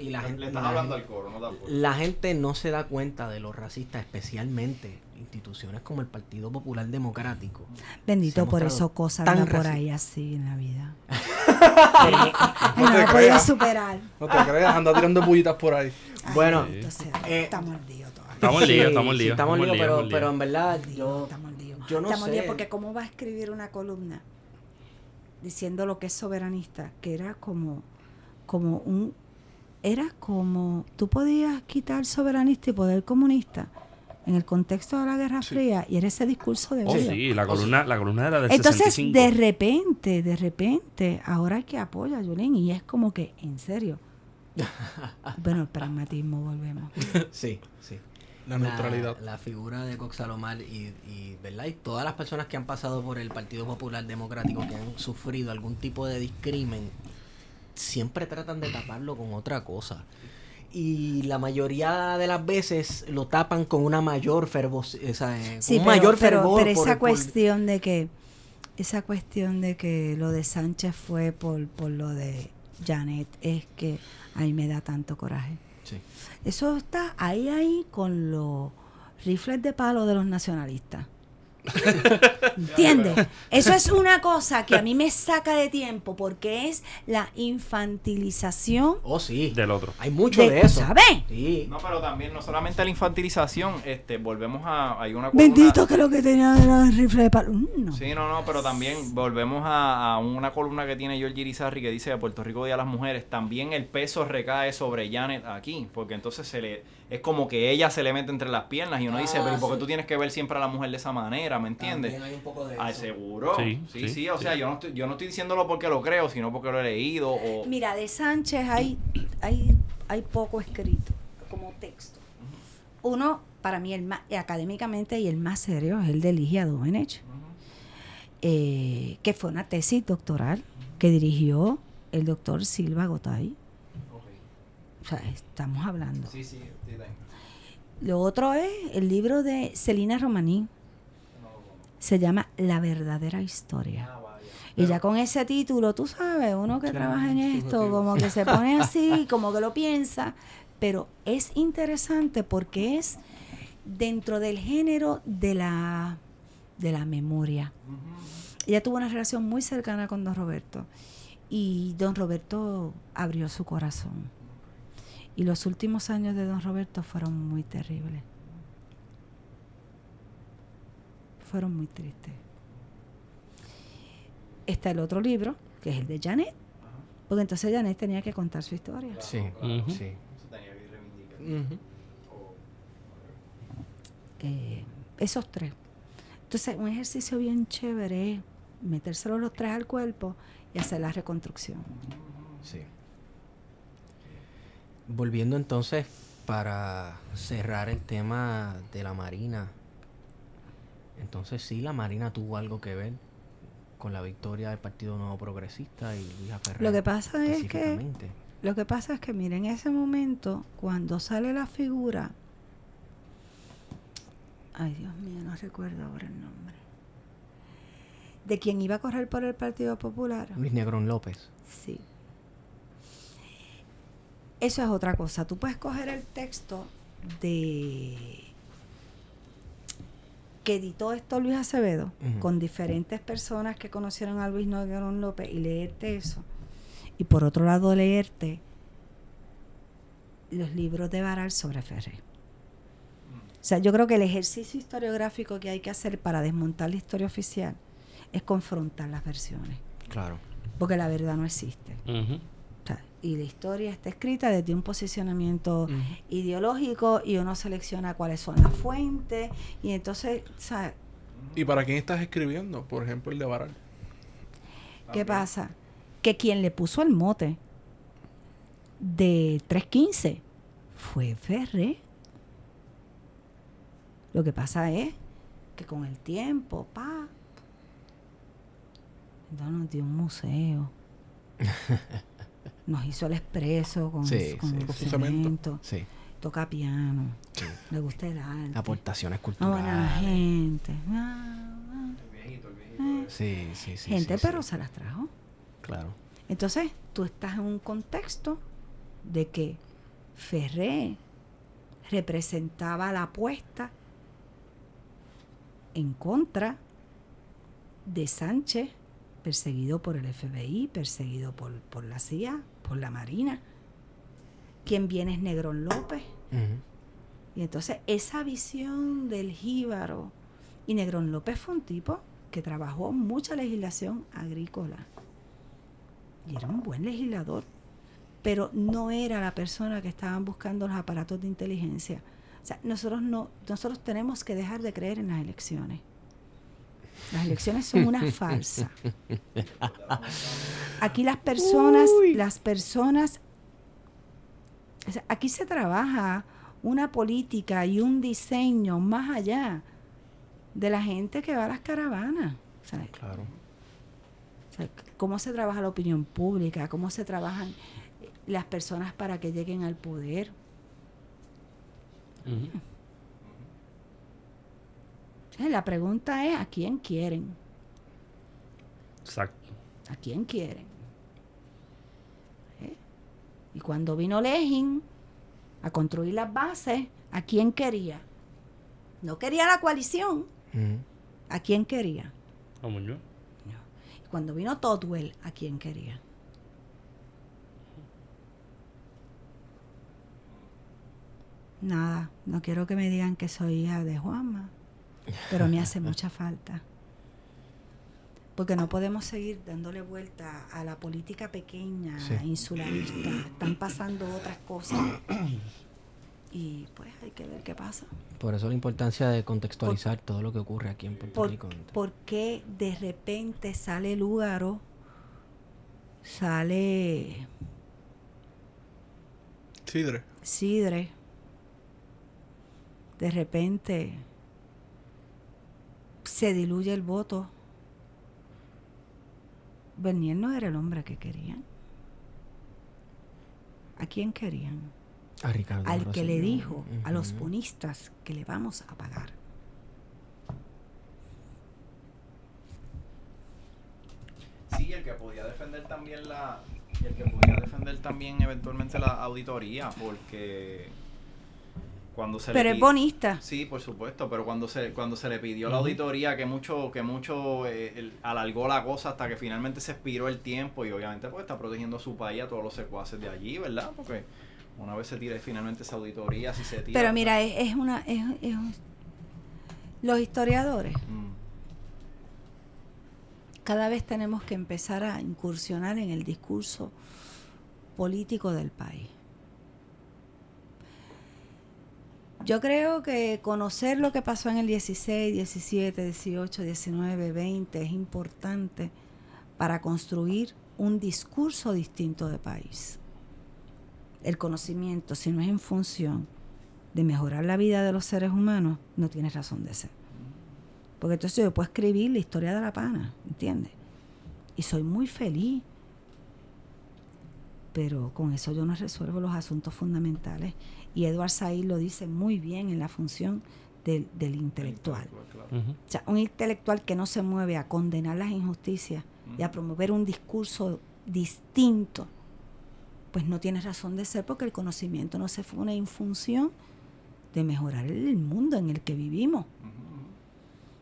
Y la gente- Le estás la hablando gente- al coro, no te acuerdas. La gente no se da cuenta de lo racista, especialmente instituciones como el Partido Popular Democrático. Bendito por eso, cosas tan anda por ahí así en la vida. No no te he podido creas. superar. No te creas, anda tirando bullitas por ahí. Ay, Bueno, eh, estamos en lío todavía. Estamos en lío, Sí, estamos en sí, estamos en lío, pero, en lío. pero en verdad Lío, yo, estamos en lío. yo no Estamos lío sé. porque cómo va a escribir una columna diciendo lo que es soberanista, que era como, como un, era como, tú podías quitar soberanista y poder comunista en el contexto de la Guerra Fría y era ese discurso de Oh, sí, la columna, la columna era del Entonces, 65. de repente, de repente, ahora que apoya a Yulín y es como que, en serio. bueno, el pragmatismo, volvemos. sí, sí. La neutralidad. La, figura de Cox Salomar y, y, ¿verdad? y todas las personas que han pasado por el Partido Popular Democrático, que han sufrido algún tipo de discrimen, siempre tratan de taparlo con otra cosa. Y la mayoría de las veces lo tapan con una mayor fervor, o sea, Sí, un pero, mayor pero- fervor. pero esa por- cuestión de que esa cuestión de que lo de Sánchez fue por, por lo de Janet es que a mí me da tanto coraje. Sí. Eso está ahí ahí con los rifles de palo de los nacionalistas. ¿Entiendes? Eso es una cosa que a mí me saca de tiempo porque es la infantilización Oh, sí. Del otro. Hay mucho de, de, eso. ¿saben? Sí. No, pero también, no solamente la infantilización, este, volvemos a, hay una columna- Bendito que lo que tenía era el rifle de palo. Mm, No. Sí, no, no, pero también volvemos a, a una columna que tiene George Irizarry que dice que Puerto Rico Día de las Mujeres, también el peso recae sobre Janet aquí, porque entonces se le es como que ella se le mete entre las piernas y uno dice, Ah, pero ¿y por qué sí. tú tienes que ver siempre a la mujer de esa manera? ¿Me entiendes? También hay un poco de Ah, eso. seguro. Sí, Sí, sí, sí, o sí. sea, yo no, estoy, yo no estoy diciéndolo porque lo creo, sino porque lo he leído o... Mira, de Sánchez hay, hay, hay poco escrito como texto. Uno, para mí, el más, académicamente y el más serio es el de Ligia Domenech, eh, que fue una tesis doctoral que dirigió el doctor Silva Gotay. O sea, estamos hablando. Sí, sí, sí. Lo otro es el libro de Celina Romaní. Se llama La verdadera historia. Ah, vaya. Y ya con ese título, tú sabes, uno que trabaja en esto, como que se pone así, como que lo piensa, pero es interesante porque es dentro del género de la, de la memoria. Ella tuvo una relación muy cercana con don Roberto y don Roberto abrió su corazón. Y los últimos años de don Roberto fueron muy terribles. Fueron muy tristes. Está el otro libro, que es el de Janet. Porque entonces Janet tenía que contar su historia. Sí, sí. Eso tenía que reivindicar. Ujú. Eh, esos tres. Entonces, un ejercicio bien chévere es metérselo los tres al cuerpo y hacer la reconstrucción. Sí. Volviendo entonces para cerrar el tema de la Marina. Entonces sí, la Marina tuvo algo que ver con la victoria del Partido Nuevo Progresista y Luisa Ferrer. Lo que pasa es que. Lo que pasa es que, miren, en ese momento, cuando sale la figura. Ay, Dios mío, no recuerdo ahora el nombre. De quien iba a correr por el Partido Popular. Luis Negrón López. Sí. Eso es otra cosa. Tú puedes coger el texto de que editó esto Luis Acevedo con diferentes personas que conocieron a Luis Negrón López y leerte eso. Y por otro lado leerte los libros de Baral sobre Ferrer. O sea, yo creo que el ejercicio historiográfico que hay que hacer para desmontar la historia oficial es confrontar las versiones, Claro. porque la verdad no existe. Y la historia está escrita desde un posicionamiento ideológico y uno selecciona cuáles son las fuentes y entonces, ¿sabes? ¿Y para quién estás escribiendo? Por ejemplo, el de Baral. ¿Qué pasa? Que quien le puso el mote de 315 fue Ferré. Lo que pasa es que con el tiempo, pa, entonces nos dio un museo. Nos hizo el expreso con, Sí, con sí, el sí. cemento. Toca piano. Le gusta el arte. Aportaciones Una buena culturales. gente. Ah, ah. Sí, sí, sí. gente, sí, pero sí. se las trajo. Claro. Entonces, tú estás en un contexto de que Ferré representaba la apuesta en contra de Sánchez, perseguido por el FBI, perseguido por, por la CIA, por la Marina. Quien viene es Negrón López. Y entonces esa visión del jíbaro, y Negrón López fue un tipo que trabajó mucha legislación agrícola. Y era un buen legislador, pero no era la persona que estaban buscando los aparatos de inteligencia. O sea, nosotros no, nosotros tenemos que dejar de creer en las elecciones. Las elecciones son una farsa. Aquí las personas, las personas, o sea, aquí se trabaja una política y un diseño más allá de la gente que va a las caravanas. Claro. o sea, cómo se trabaja la opinión pública, cómo se trabajan eh, las personas para que lleguen al poder. Ujú. La pregunta es, ¿a quién quieren? Exacto. ¿A quién quieren? ¿Eh? Y cuando vino Legin a construir las bases, ¿a quién quería? No quería la coalición. ¿A quién quería? A Muñoz. Y cuando vino Totwell, ¿a quién quería? Nada, no quiero que me digan que soy hija de Juanma, pero me hace mucha falta. Porque no podemos seguir dándole vuelta a la política pequeña, Sí. insularista. Están pasando otras cosas. Y pues hay que ver qué pasa. Por eso la importancia de contextualizar todo lo que ocurre aquí en Puerto ¿Por, Rico. por qué de repente sale Lugaro, sale Sidre. Sidre, de repente se diluye el voto? Bernier no era el hombre que querían. ¿A quién querían? A Ricardo Al que le dijo a los bonistas que le vamos a pagar. Sí, el que podía defender también la. Y el que podía defender también eventualmente la auditoría, porque cuando se le Pero es bonista. Sí, por supuesto, pero cuando se cuando se le pidió la auditoría que mucho que mucho eh, el- alargó la cosa hasta que finalmente se expiró el tiempo y obviamente pues está protegiendo a su país a todos los secuaces de allí, ¿verdad? Porque una vez se tira finalmente esa auditoría, si se tira Pero mira, es, es una... es- es un- los historiadores, Mm, cada vez tenemos que empezar a incursionar en el discurso político del país. Yo creo que conocer lo que pasó en el 16, 17, 18, 19, 20 es importante para construir un discurso distinto de país. El conocimiento, si no es en función de mejorar la vida de los seres humanos, no tiene razón de ser. Porque entonces yo puedo escribir la historia de la pana, ¿entiendes? Y soy muy feliz. Pero con eso yo no resuelvo los asuntos fundamentales. Y Edward Said lo dice muy bien en la función del, del intelectual. claro. O sea, un intelectual que no se mueve a condenar las injusticias y a promover un discurso distinto, pues no tiene razón de ser porque el conocimiento no se pone en función de mejorar el mundo en el que vivimos.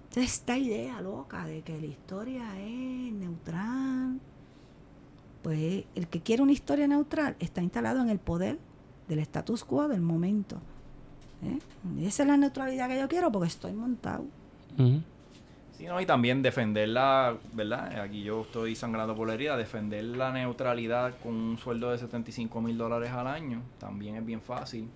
Entonces, esta idea loca de que la historia es neutral, pues el que quiere una historia neutral está instalado en el poder del status quo del momento. ¿eh? Y Esa es la neutralidad que yo quiero porque estoy montado. Ujú. Sí, Sí, no, y también defender la, ¿verdad? Aquí yo estoy sangrando por la herida, defender la neutralidad con un sueldo de 75 mil dólares al año también es bien fácil.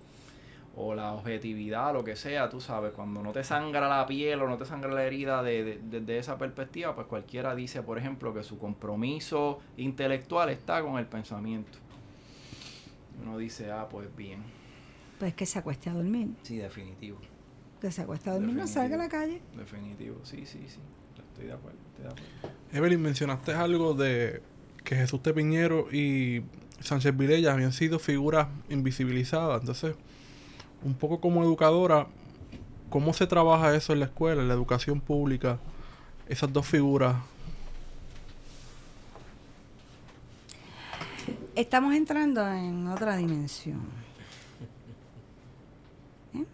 O la objetividad, lo que sea, tú sabes, cuando no te sangra la piel o no te sangra la herida de- de- desde esa perspectiva, pues cualquiera dice, por ejemplo, que su compromiso intelectual está con el pensamiento. Uno dice, ah, pues bien. Pues que se acueste a dormir. Sí, definitivo. Que se acueste a dormir, no salga a la calle. Definitivo, sí, sí, sí. Estoy de acuerdo, estoy de acuerdo. Evelyn, mencionaste algo de que Jesús de Piñero y Sánchez Vilella habían sido figuras invisibilizadas. Entonces, un poco como educadora, ¿cómo se trabaja eso en la escuela, en la educación pública? Esas dos figuras. Estamos entrando en otra dimensión. ¿Eh?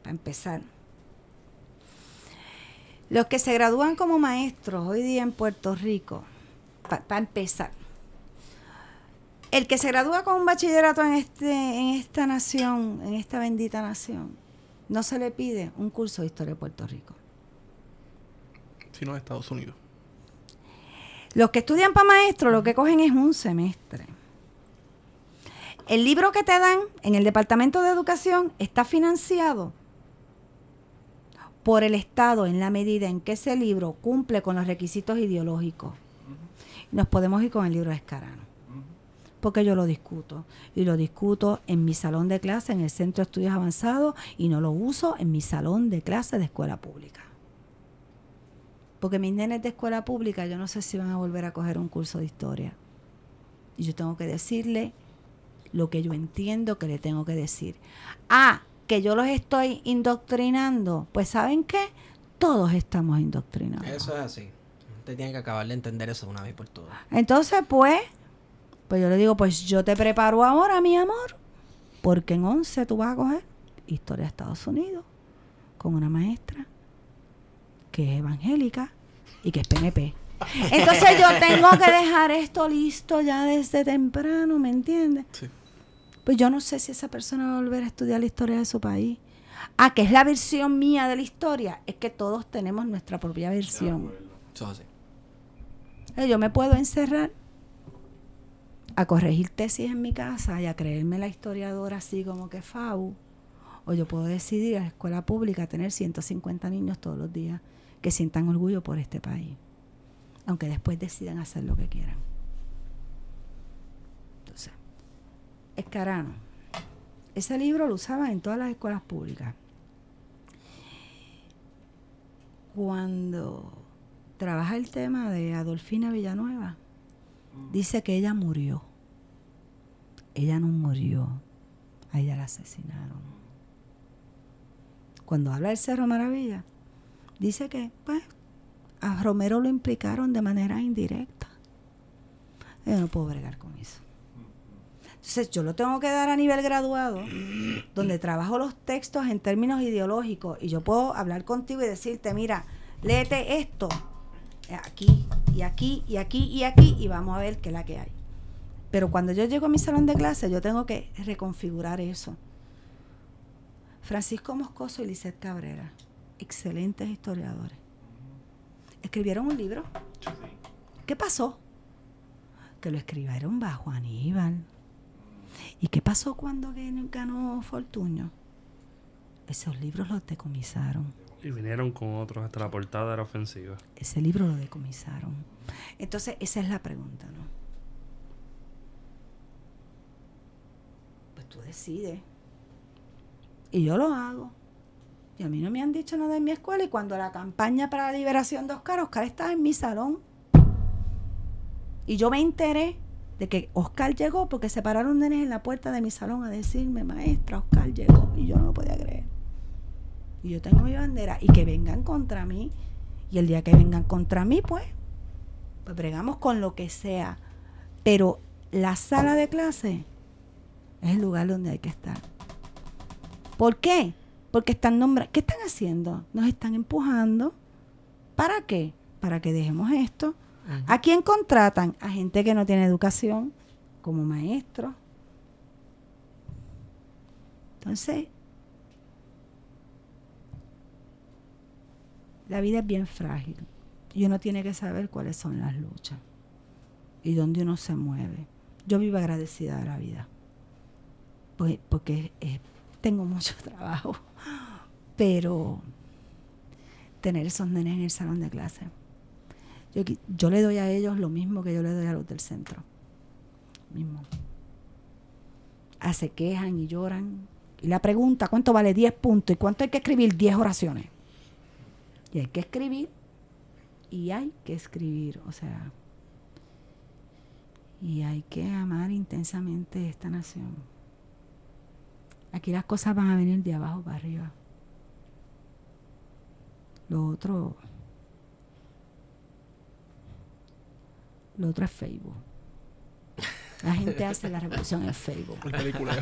Para empezar. Los que se gradúan como maestros hoy día en Puerto Rico, para empezar, el que se gradúa con un bachillerato en, este, en esta nación, en esta bendita nación, no se le pide un curso de historia de Puerto Rico. sino de Estados Unidos. Los que estudian para maestro lo que cogen es un semestre. El libro que te dan en el Departamento de Educación está financiado por el Estado en la medida en que ese libro cumple con los requisitos ideológicos. Nos podemos ir con el libro de Escarano. Porque yo lo discuto. Y lo discuto en mi salón de clase, en el Centro de Estudios Avanzados, y no lo uso en mi salón de clase de escuela pública. Porque mis nenes de escuela pública, yo no sé si van a volver a coger un curso de historia. Y yo tengo que decirle lo que yo entiendo que le tengo que decir. Ah, que yo los estoy indoctrinando. Pues ¿saben qué? Todos estamos indoctrinados. Eso es así. Usted tiene que acabar de entender eso de una vez por todas. Entonces, pues, pues yo le digo, pues yo te preparo ahora, mi amor, porque en 11 tú vas a coger historia de Estados Unidos con una maestra que es evangélica y que es PNP. Entonces yo tengo que dejar esto listo ya desde temprano, ¿me entiendes? Sí. Pues yo no sé si esa persona va a volver a estudiar la historia de su país. Ah, que es la versión mía de la historia. Es que todos tenemos nuestra propia versión. Eso es así. Eh, Yo me puedo encerrar a corregir tesis en mi casa y a creerme la historiadora así como que FAU. O yo puedo decidir a la escuela pública tener 150 niños todos los días que sientan orgullo por este país. Aunque después decidan hacer lo que quieran. Entonces, Escarano. Ese libro lo usaba en todas las escuelas públicas. Cuando trabaja el tema de Adolfina Villanueva, dice que ella murió. Ella no murió. A ella la asesinaron. Cuando habla del Cerro Maravilla, dice que, pues, a Romero lo implicaron de manera indirecta. Yo no puedo bregar con eso. Entonces, yo lo tengo que dar a nivel graduado, donde trabajo los textos en términos ideológicos y yo puedo hablar contigo y decirte, mira, léete esto eh, aquí y aquí y aquí y aquí y vamos a ver qué es la que hay. Pero cuando yo llego a mi salón de clase, yo tengo que reconfigurar eso. Francisco Moscoso y Lisette Cabrera, excelentes historiadores. Escribieron un libro. ¿Qué pasó? Que lo escribieron bajo Aníbal. ¿Y qué pasó cuando gan- ganó Fortuño? Esos libros los decomisaron. Y vinieron con otros, hasta la portada era ofensiva. Ese libro lo decomisaron. Entonces, esa es la pregunta, ¿no? Pues tú decides. Y yo lo hago. Y a mí no me han dicho nada en mi escuela. Y cuando la campaña para la liberación de Oscar, Oscar estaba en mi salón. Y yo me enteré de que Oscar llegó porque se pararon nenes en la puerta de mi salón a decirme, maestra, Oscar llegó. Y yo no lo podía creer. Y yo tengo mi bandera. Y que vengan contra mí. Y el día que vengan contra mí, pues, pues bregamos con lo que sea. Pero la sala de clase es el lugar donde hay que estar. ¿Por qué? Porque están nombrando. ¿Qué están haciendo? Nos están empujando. ¿Para qué? Para que dejemos esto. ¿A quién contratan? A gente que no tiene educación, como maestro. Entonces, La vida es bien frágil y uno tiene que saber cuáles son las luchas y dónde uno se mueve. Yo vivo agradecida de la vida pues, porque eh, tengo mucho trabajo, pero tener esos nenes en el salón de clase. Yo, le doy a ellos lo mismo que yo le doy a los del centro. Mismo. Ah, se quejan y lloran. Y la pregunta, ¿cuánto vale 10 puntos? ¿Y cuánto hay que escribir? 10 oraciones. Y hay que escribir. Y hay que escribir. O sea. Y hay que amar intensamente esta nación. Aquí las cosas van a venir de abajo para arriba. Lo otro. Lo otro es Facebook. La gente hace la revolución en Facebook.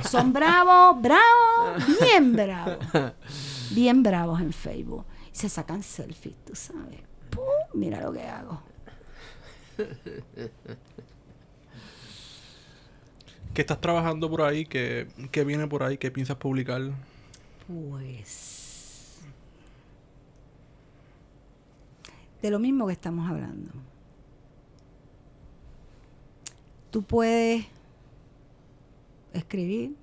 Son bravos, bravos, bien bravos. Bien bravos en Facebook. Y se sacan selfies, tú sabes. ¡Pum! Mira lo que hago. ¿Qué estás trabajando por ahí? ¿Qué, qué viene por ahí? ¿Qué piensas publicar? Pues. De lo mismo que estamos hablando. Tú puedes escribir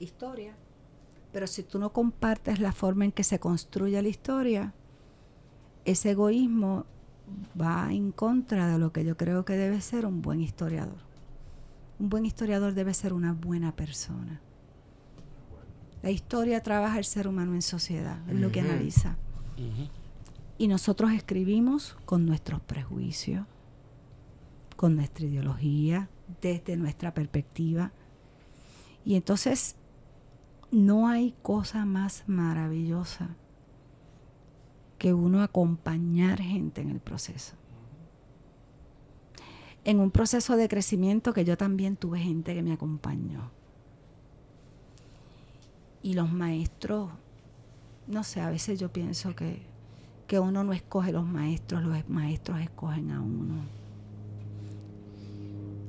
historia, pero si tú no compartes la forma en que se construye la historia, ese egoísmo va en contra de lo que yo creo que debe ser un buen historiador. Un buen historiador debe ser una buena persona. La historia trabaja el ser humano en sociedad, es lo que analiza. Ujú. Y nosotros escribimos con nuestros prejuicios, con nuestra ideología, desde nuestra perspectiva. Y entonces no hay cosa más maravillosa que uno acompañar gente en el proceso. En un proceso de crecimiento que yo también tuve gente que me acompañó. Y los maestros, no sé, a veces yo pienso que, que uno no escoge los maestros, los maestros escogen a uno.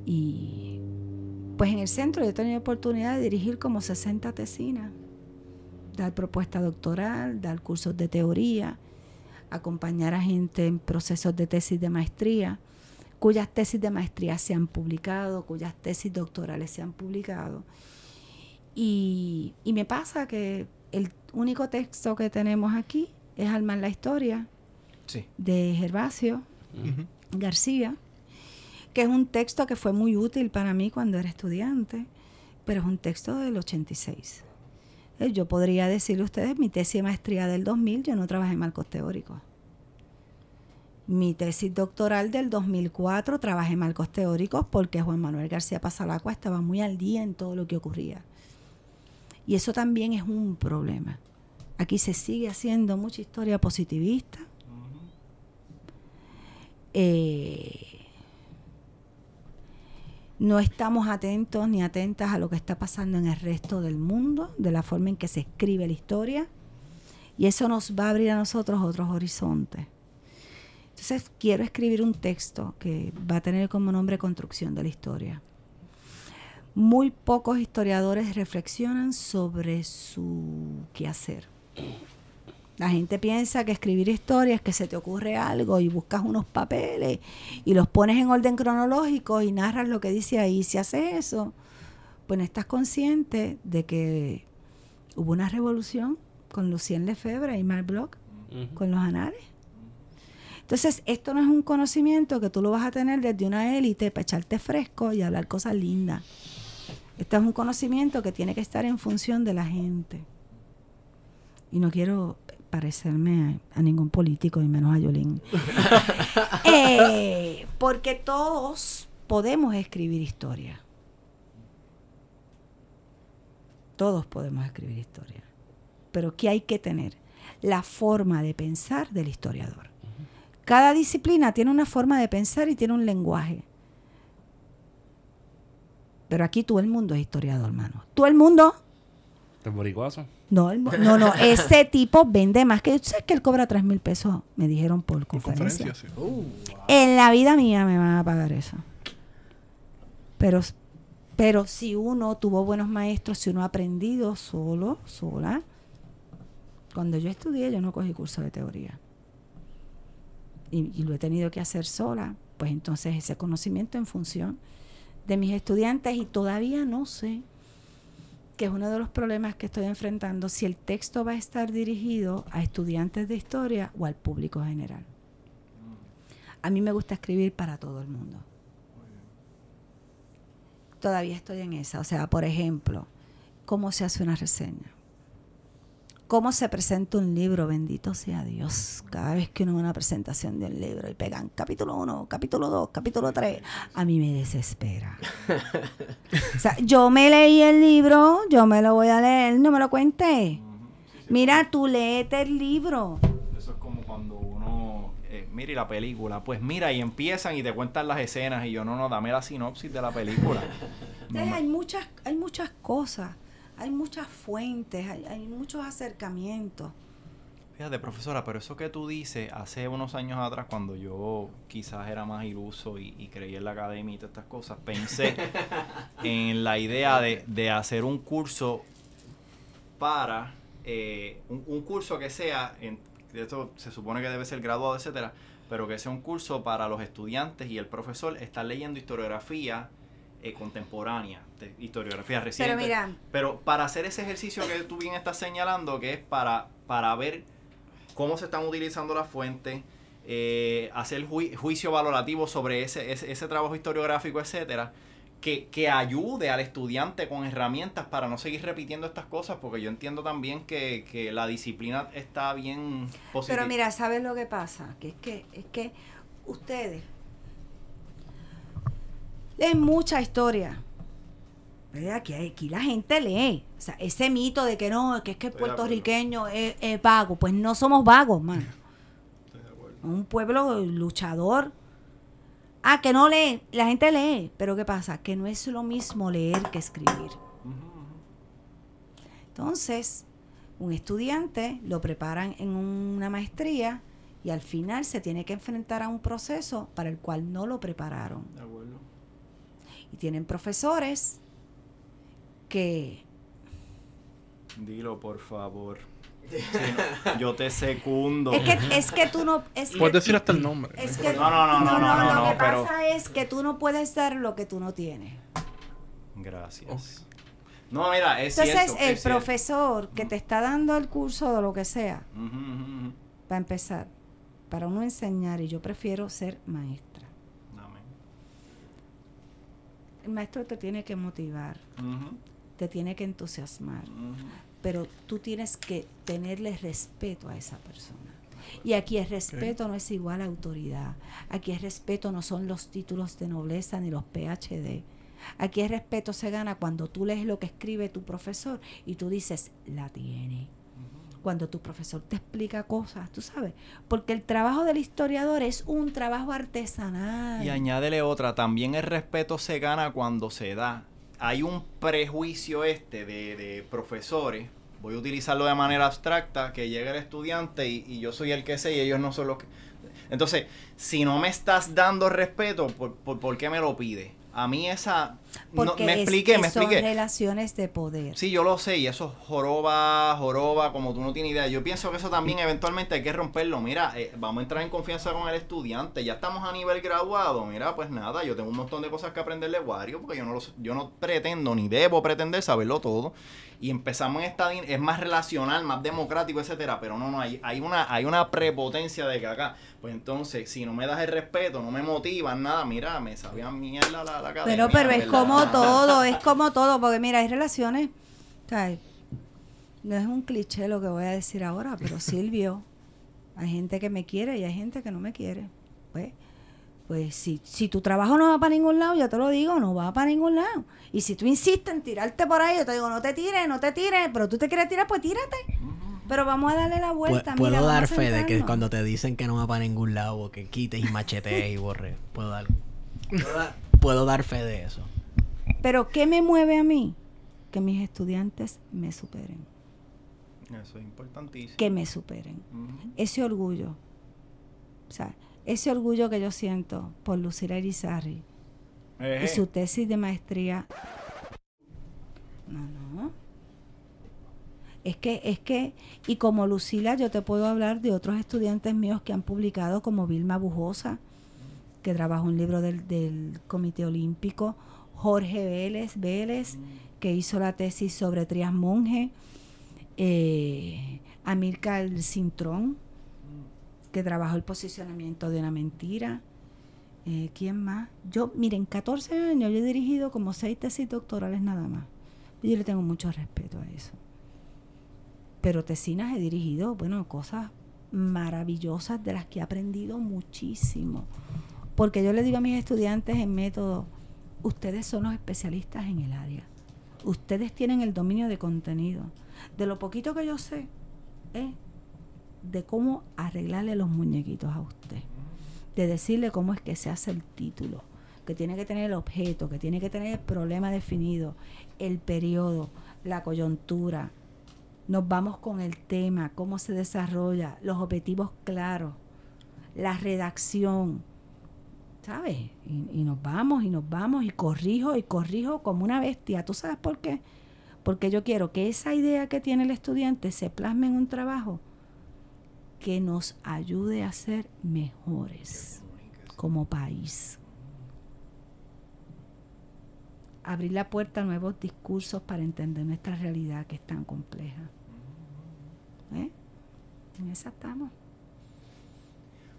Y pues en el centro yo he tenido oportunidad de dirigir como 60 tesinas, dar propuesta doctoral, dar cursos de teoría, acompañar a gente en procesos de tesis de maestría, cuyas tesis de maestría se han publicado, cuyas tesis doctorales se han publicado. Y, y me pasa que el único texto que tenemos aquí es Alma la Historia Sí. de Gervasio. García, que es un texto que fue muy útil para mí cuando era estudiante, pero es un texto del 86. Eh, Yo podría decirle a ustedes, mi tesis de maestría del 2000, yo no trabajé en marcos teóricos. Mi tesis doctoral del 2004 trabajé en marcos teóricos porque Juan Manuel García Pasalacua estaba muy al día en todo lo que ocurría. Y eso también es un problema. Aquí se sigue haciendo mucha historia positivista. Eh, no estamos atentos ni atentas a lo que está pasando en el resto del mundo, de la forma en que se escribe la historia. Y eso nos va a abrir a nosotros otros horizontes. Entonces quiero escribir un texto que va a tener como nombre Construcción de la Historia. Muy pocos historiadores reflexionan sobre su quehacer. La gente piensa que escribir historia es que se te ocurre algo y buscas unos papeles y los pones en orden cronológico y narras lo que dice ahí. Si haces eso, pues no estás consciente de que hubo una revolución con Lucien Lefebvre y Marc Bloch con los anales. Entonces, esto no es un conocimiento que tú lo vas a tener desde una élite para echarte fresco y hablar cosas lindas. Esto es un conocimiento que tiene que estar en función de la gente. Y no quiero parecerme a, a ningún político, y menos a Yolín. Eh, porque todos podemos escribir historia. Todos podemos escribir historia. Pero ¿qué hay que tener? La forma de pensar del historiador. Cada disciplina tiene una forma de pensar y tiene un lenguaje. Pero aquí todo el mundo es historiador, hermano. Todo el mundo. ¿El boricuazo? No, el no, no. Ese tipo vende más que. ¿Tú sabes que él cobra 3 mil pesos? Me dijeron por Por conferencia. conferencia, sí. Uh, En la vida mía me van a pagar eso. Pero, pero si uno tuvo buenos maestros, si uno ha aprendido solo, sola, Cuando yo estudié, yo no cogí curso de teoría. Y, y lo he tenido que hacer sola, pues entonces ese conocimiento en función de mis estudiantes y todavía no sé, que es uno de los problemas que estoy enfrentando, si el texto va a estar dirigido a estudiantes de historia o al público general. A mí me gusta escribir para todo el mundo. Todavía estoy en esa. O sea, por ejemplo, ¿cómo se hace una reseña? ¿Cómo se presenta un libro? Bendito sea Dios. Cada vez que uno ve una presentación de un libro y pegan capítulo 1, capítulo 2, capítulo 3, a mí me desespera. o sea, yo me leí el libro, yo me lo voy a leer, no me lo cuente. Mira, tú léete el libro. Eso es como cuando uno eh, mira y la película, pues mira y empiezan y te cuentan las escenas y yo no, no, dame la sinopsis de la película. Entonces, hay muchas, hay muchas cosas, hay muchas fuentes, hay, hay muchos acercamientos. Fíjate, profesora, pero eso que tú dices hace unos años atrás, cuando yo quizás era más iluso y, y creía en la academia y todas estas cosas, pensé en la idea de, de hacer un curso para, eh, un, un curso que sea, en, esto se supone que debe ser graduado, etcétera, pero que sea un curso para los estudiantes y el profesor estar leyendo historiografía eh, contemporánea, de historiografía reciente. Pero mira, Pero para hacer ese ejercicio que tú bien estás señalando, que es para, para ver cómo se están utilizando las fuentes, eh, hacer jui- juicio valorativo sobre ese, ese, ese trabajo historiográfico, etcétera, que, que ayude al estudiante con herramientas para no seguir repitiendo estas cosas, porque yo entiendo también que, que la disciplina está bien positiva. pero mira, ¿sabes lo que pasa? Que es que, es que ustedes leen mucha historia. ¿Verdad? Que aquí la gente lee. O sea, ese mito de que no, que es que el puertorriqueño es, es vago. Pues no somos vagos, mano. Un pueblo luchador. Ah, que no lee. La gente lee. Pero ¿qué pasa? Que no es lo mismo leer que escribir. Entonces, un estudiante lo preparan en una maestría y al final se tiene que enfrentar a un proceso para el cual no lo prepararon. De acuerdo. Y tienen profesores que Dilo, por favor. Sí, no, yo te secundo. es que es que tú no es que, Puedes decir hasta el nombre. es que No, no, no, no, no, no, lo no, que pero- pasa es que tú no puedes dar lo que tú no tienes. Gracias. No, mira, es Entonces cierto. el es cierto. profesor que te está dando el curso de lo que sea, ujú, ujú. para empezar, para uno enseñar y yo prefiero ser maestra. El maestro te tiene que motivar, te tiene que entusiasmar. pero tú tienes que tenerle respeto a esa persona. Y aquí el respeto no es igual a autoridad. Aquí el respeto no son los títulos de nobleza ni los PhD. Aquí el respeto se gana cuando tú lees lo que escribe tu profesor y tú dices, la tiene. Cuando tu profesor te explica cosas, tú sabes. Porque el trabajo del historiador es un trabajo artesanal. Y añádele otra, también el respeto se gana cuando se da. Hay un prejuicio este de, de profesores, voy a utilizarlo de manera abstracta, que llega el estudiante y, yo soy el que sé y ellos no son los que... Entonces, si no me estás dando respeto, ¿por, por, por qué me lo pide? A mí esa... no- me expliqué, me son expliqué. relaciones de poder. Sí, yo lo sé, y eso joroba, joroba, como tú no tienes idea. Yo pienso que eso también eventualmente hay que romperlo. Mira, eh, vamos a entrar en confianza con el estudiante. Ya estamos a nivel graduado. Mira, pues nada, yo tengo un montón de cosas que aprenderle Wario, porque yo no, lo, yo no pretendo ni debo pretender saberlo todo. Y empezamos en esta, es más relacional, más democrático, etcétera. Pero no, no, hay, hay, una, hay una prepotencia de que acá, pues entonces, si no me das el respeto, no me motivas, nada, mira, me sabía mierda la, la academia. Pero, pero es ¿verdad? como todo, es como todo, porque mira, hay relaciones, ¿sabes? No es un cliché lo que voy a decir ahora, pero Silvio, hay gente que me quiere y hay gente que no me quiere. Pues, pues si, si tu trabajo no va para ningún lado, yo te lo digo, no va para ningún lado. Y si tú insistes en tirarte por ahí, yo te digo, no te tires, no te tires, pero tú te quieres tirar, pues tírate. Pero vamos a darle la vuelta. puedo mira, dar vamos a fe de que cuando te dicen que no va para ningún lado, o que quites y machetees y borres, puedo dar, puedo dar, puedo dar fe de eso. Pero ¿qué me mueve a mí? Que mis estudiantes me superen, Eso es importantísimo. que me superen. Ese orgullo, o sea, ese orgullo que yo siento por Lucila Irizarry Eh, y su tesis de maestría. No, no. Es que, es que, y como Lucila, yo te puedo hablar de otros estudiantes míos que han publicado, como Vilma Bujosa, que trabajó un libro del, del Comité Olímpico, Jorge Vélez, Vélez, que hizo la tesis sobre Trias Monge, eh, Amílcar Cintrón, que trabajó el posicionamiento de una mentira. Eh, ¿Quién más? Yo, miren, 14 años yo he dirigido como seis tesis doctorales nada más. Yo le tengo mucho respeto a eso. Pero tesinas he dirigido, bueno, cosas maravillosas de las que he aprendido muchísimo. Porque yo le digo a mis estudiantes en método, ustedes son los especialistas en el área. Ustedes tienen el dominio de contenido. De lo poquito que yo sé, es de cómo arreglarle los muñequitos a usted. De decirle cómo es que se hace el título, que tiene que tener el objeto, que tiene que tener el problema definido, el periodo, la coyuntura. Nos vamos con el tema, cómo se desarrolla, los objetivos claros, la redacción, ¿sabes? Y, nos vamos y nos vamos y corrijo y corrijo como una bestia. ¿Tú sabes por qué? Porque yo quiero que esa idea que tiene el estudiante se plasme en un trabajo que nos ayude a ser mejores como país. Abrir la puerta a nuevos discursos para entender nuestra realidad que es tan compleja. ¿Eh? En esa estamos.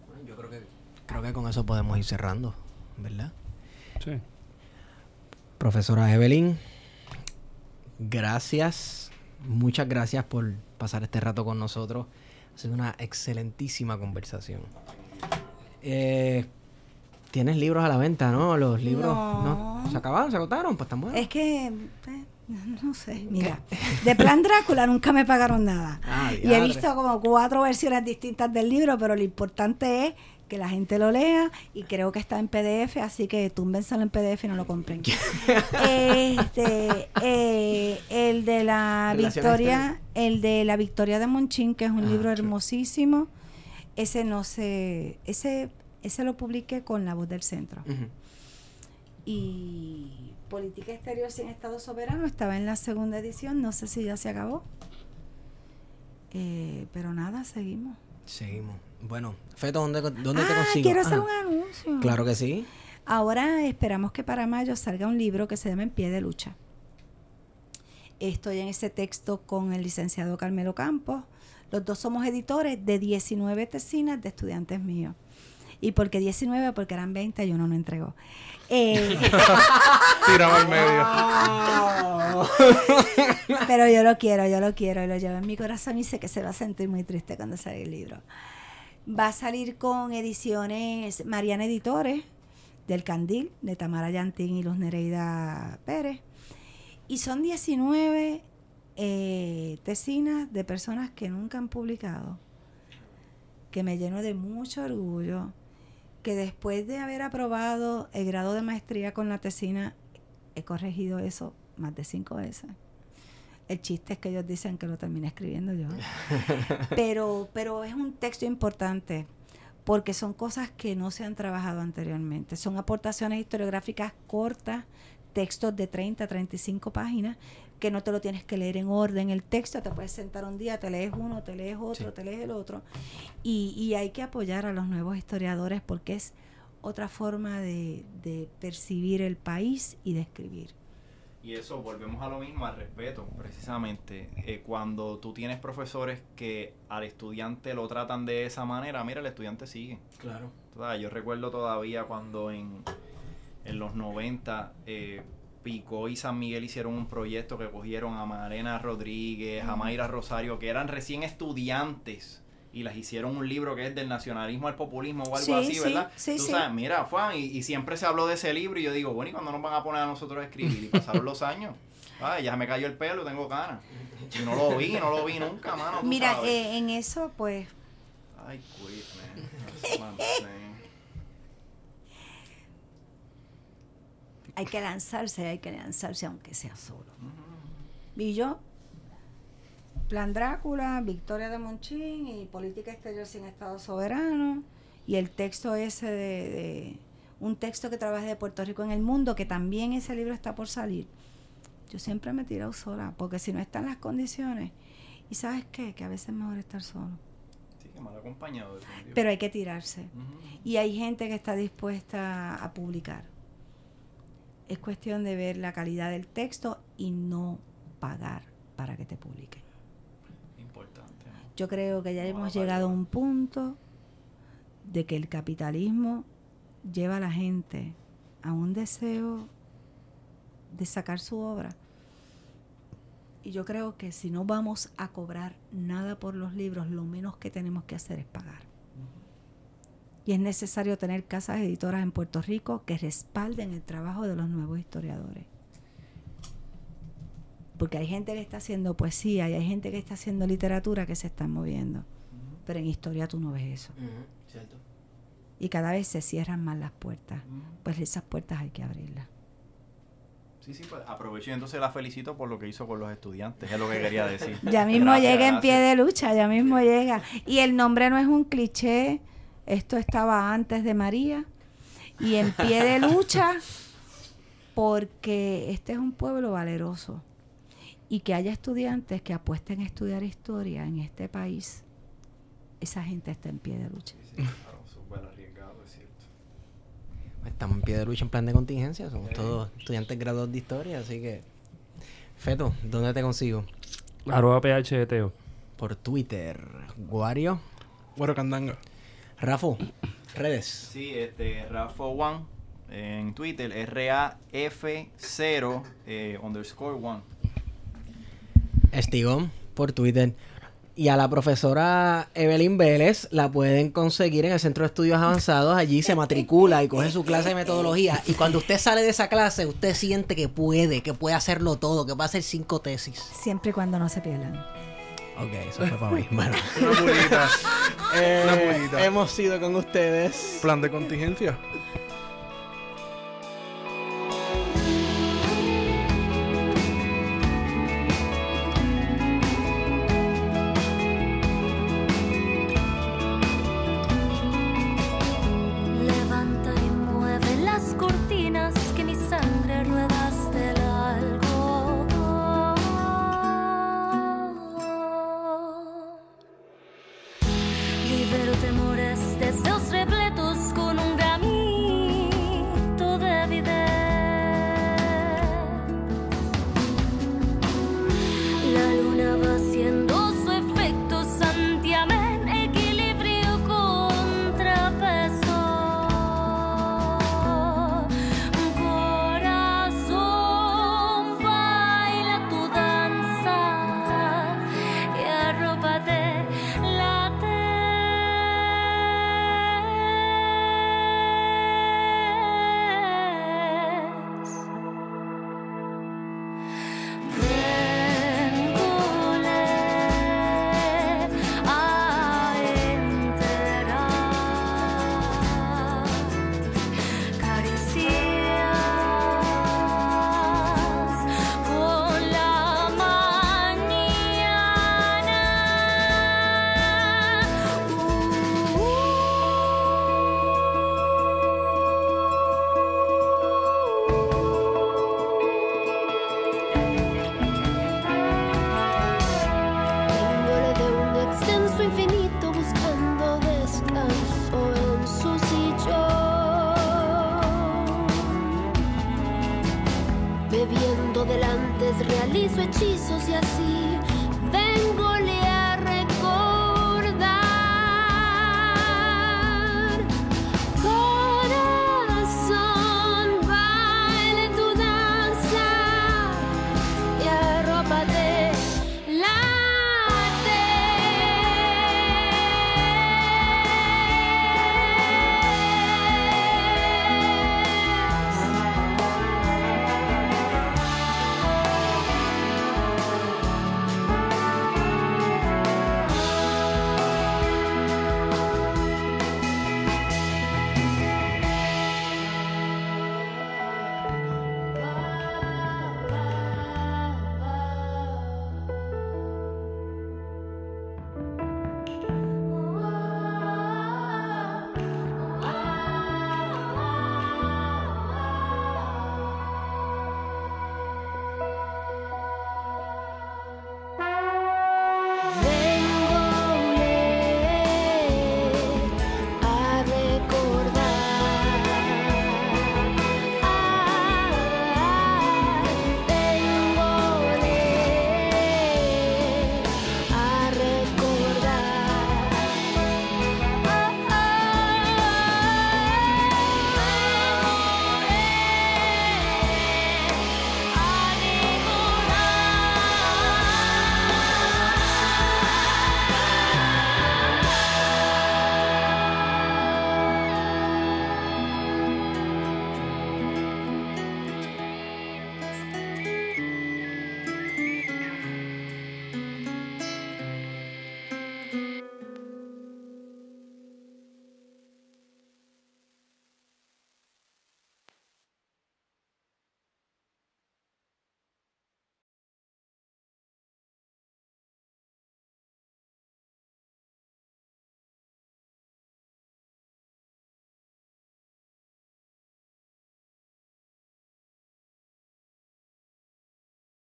Bueno, yo creo que, creo que con eso podemos ir cerrando, ¿verdad? Sí. Profesora Evelyn, gracias, muchas gracias por pasar este rato con nosotros. Ha sido una excelentísima conversación. Eh, Tienes libros a la venta, ¿no? Los libros, ¿no? No. ¿Se acabaron? ¿Se agotaron? Pues están buenos. Es que, eh, no sé, mira, de Plan Drácula nunca me pagaron nada. Ah, y he visto como cuatro versiones distintas del libro, pero lo importante es que la gente lo lea y creo que está en PDF, así que túmbenselo en PDF y no lo compren. este, eh, el de la Victoria, el de la Victoria de Monchín, que es un Ah, libro sí. hermosísimo. Ese no se, ese, ese lo publiqué con la voz del centro y Política Exterior sin Estado Soberano estaba en la segunda edición, no sé si ya se acabó. Eh, pero nada, seguimos. Seguimos. Bueno, Feto, ¿dónde, dónde te ah, consigo? quiero hacer Ah, un anuncio. Claro que sí. Ahora esperamos que para mayo salga un libro que se llama En pie de lucha. Estoy en ese texto con el licenciado Carmelo Campos. Los dos somos editores de 19 tesinas de estudiantes míos. ¿Y por qué 19? Porque eran 20 y uno no entregó. Eh, Tiraba al medio. Pero yo lo quiero, yo lo quiero y lo llevo en mi corazón y sé que se va a sentir muy triste cuando salga el libro. Va a salir con ediciones Mariana Editores del Candil, de Tamara Yantín y Luz Nereida Pérez. Y son 19 eh, tesinas de personas que nunca han publicado, que me lleno de mucho orgullo, que después de haber aprobado el grado de maestría con la tesina, he corregido eso más de cinco veces. El chiste es que ellos dicen que lo terminé escribiendo yo. pero, pero es un texto importante porque son cosas que no se han trabajado anteriormente. Son aportaciones historiográficas cortas, textos de 30 a 35 páginas, que no te lo tienes que leer en orden. El texto te puedes sentar un día, te lees uno, te lees otro, Sí. te lees el otro. Y, y hay que apoyar a los nuevos historiadores porque es otra forma de, de percibir el país y de escribir. Y eso, volvemos a lo mismo, al respeto, precisamente. Eh, cuando tú tienes profesores que al estudiante lo tratan de esa manera, mira, el estudiante sigue. Claro. Sabes, yo recuerdo todavía cuando en, en los 90 eh, Pico y San Miguel hicieron un proyecto que cogieron a Marena Rodríguez, a Mayra Rosario, que eran recién estudiantes. Y las hicieron un libro que es del nacionalismo al populismo o algo Sí, así, sí, ¿verdad? sí, Tú sí. sabes, mira, Juan, y, y siempre se habló de ese libro y yo digo, bueno, ¿y cuándo nos van a poner a nosotros a escribir? Y pasaron los años. Ay, ya me cayó el pelo, tengo ganas. Y no lo vi, no lo vi nunca, mano. Mira, eh, en eso, pues, Ay, quit, man. That's what I'm saying. hay que lanzarse, hay que lanzarse aunque sea solo. Y yo, Plan Drácula, Victoria de Monchín y Política Exterior sin Estado Soberano. Y el texto ese de, de- un texto que trabaja de Puerto Rico en el mundo, que también ese libro está por salir. Yo siempre me he tirado sola, porque si no están las condiciones Y sabes qué? Que a veces es mejor estar solo. Sí, que mal acompañado. Pero hay que tirarse. Y hay gente que está dispuesta a publicar. Es cuestión de ver la calidad del texto y no pagar para que te publiquen. Yo creo que ya hemos llegado a un punto de que el capitalismo lleva a la gente a un deseo de sacar su obra. Y yo creo que si no vamos a cobrar nada por los libros, lo menos que tenemos que hacer es pagar. Y es necesario tener casas editoras en Puerto Rico que respalden el trabajo de los nuevos historiadores. Porque hay gente que está haciendo poesía y hay gente que está haciendo literatura que se están moviendo. Pero en historia tú no ves eso. ¿Cierto? Y cada vez se cierran más las puertas. Pues esas puertas hay que abrirlas. Sí, sí, pues aprovecho y entonces la felicito por lo que hizo con los estudiantes, es lo que quería decir. Ya mismo Gracias, llega en pie de lucha, ya mismo llega. Y el nombre no es un cliché, esto estaba antes de María. Y en pie de lucha, porque este es un pueblo valeroso. Y que haya estudiantes que apuesten a estudiar historia en este país, esa gente está en pie de lucha. Sí, sí, claro, súper arriesgado, es cierto. Estamos en pie de lucha en plan de contingencia. Somos todos estudiantes graduados de historia, así que. Feto, ¿dónde te consigo? Arroba PHTO. Por Twitter. Guario. Bueno, Candanga. Rafa, redes. Sí, este, Rafa One en Twitter, R-A-F-0 eh, underscore one. Estigón por Twitter. Y a la profesora Evelyn Vélez la pueden conseguir en el Centro de Estudios Avanzados. Allí se matricula y coge su clase de metodología. Y cuando usted sale de esa clase, usted siente que puede, que puede hacerlo todo, que va a hacer cinco tesis. Siempre y cuando no se pierdan. Ok, eso fue para mí. Bueno, Una pulita. eh, Una pulita. hemos sido con ustedes. Plan de contingencia.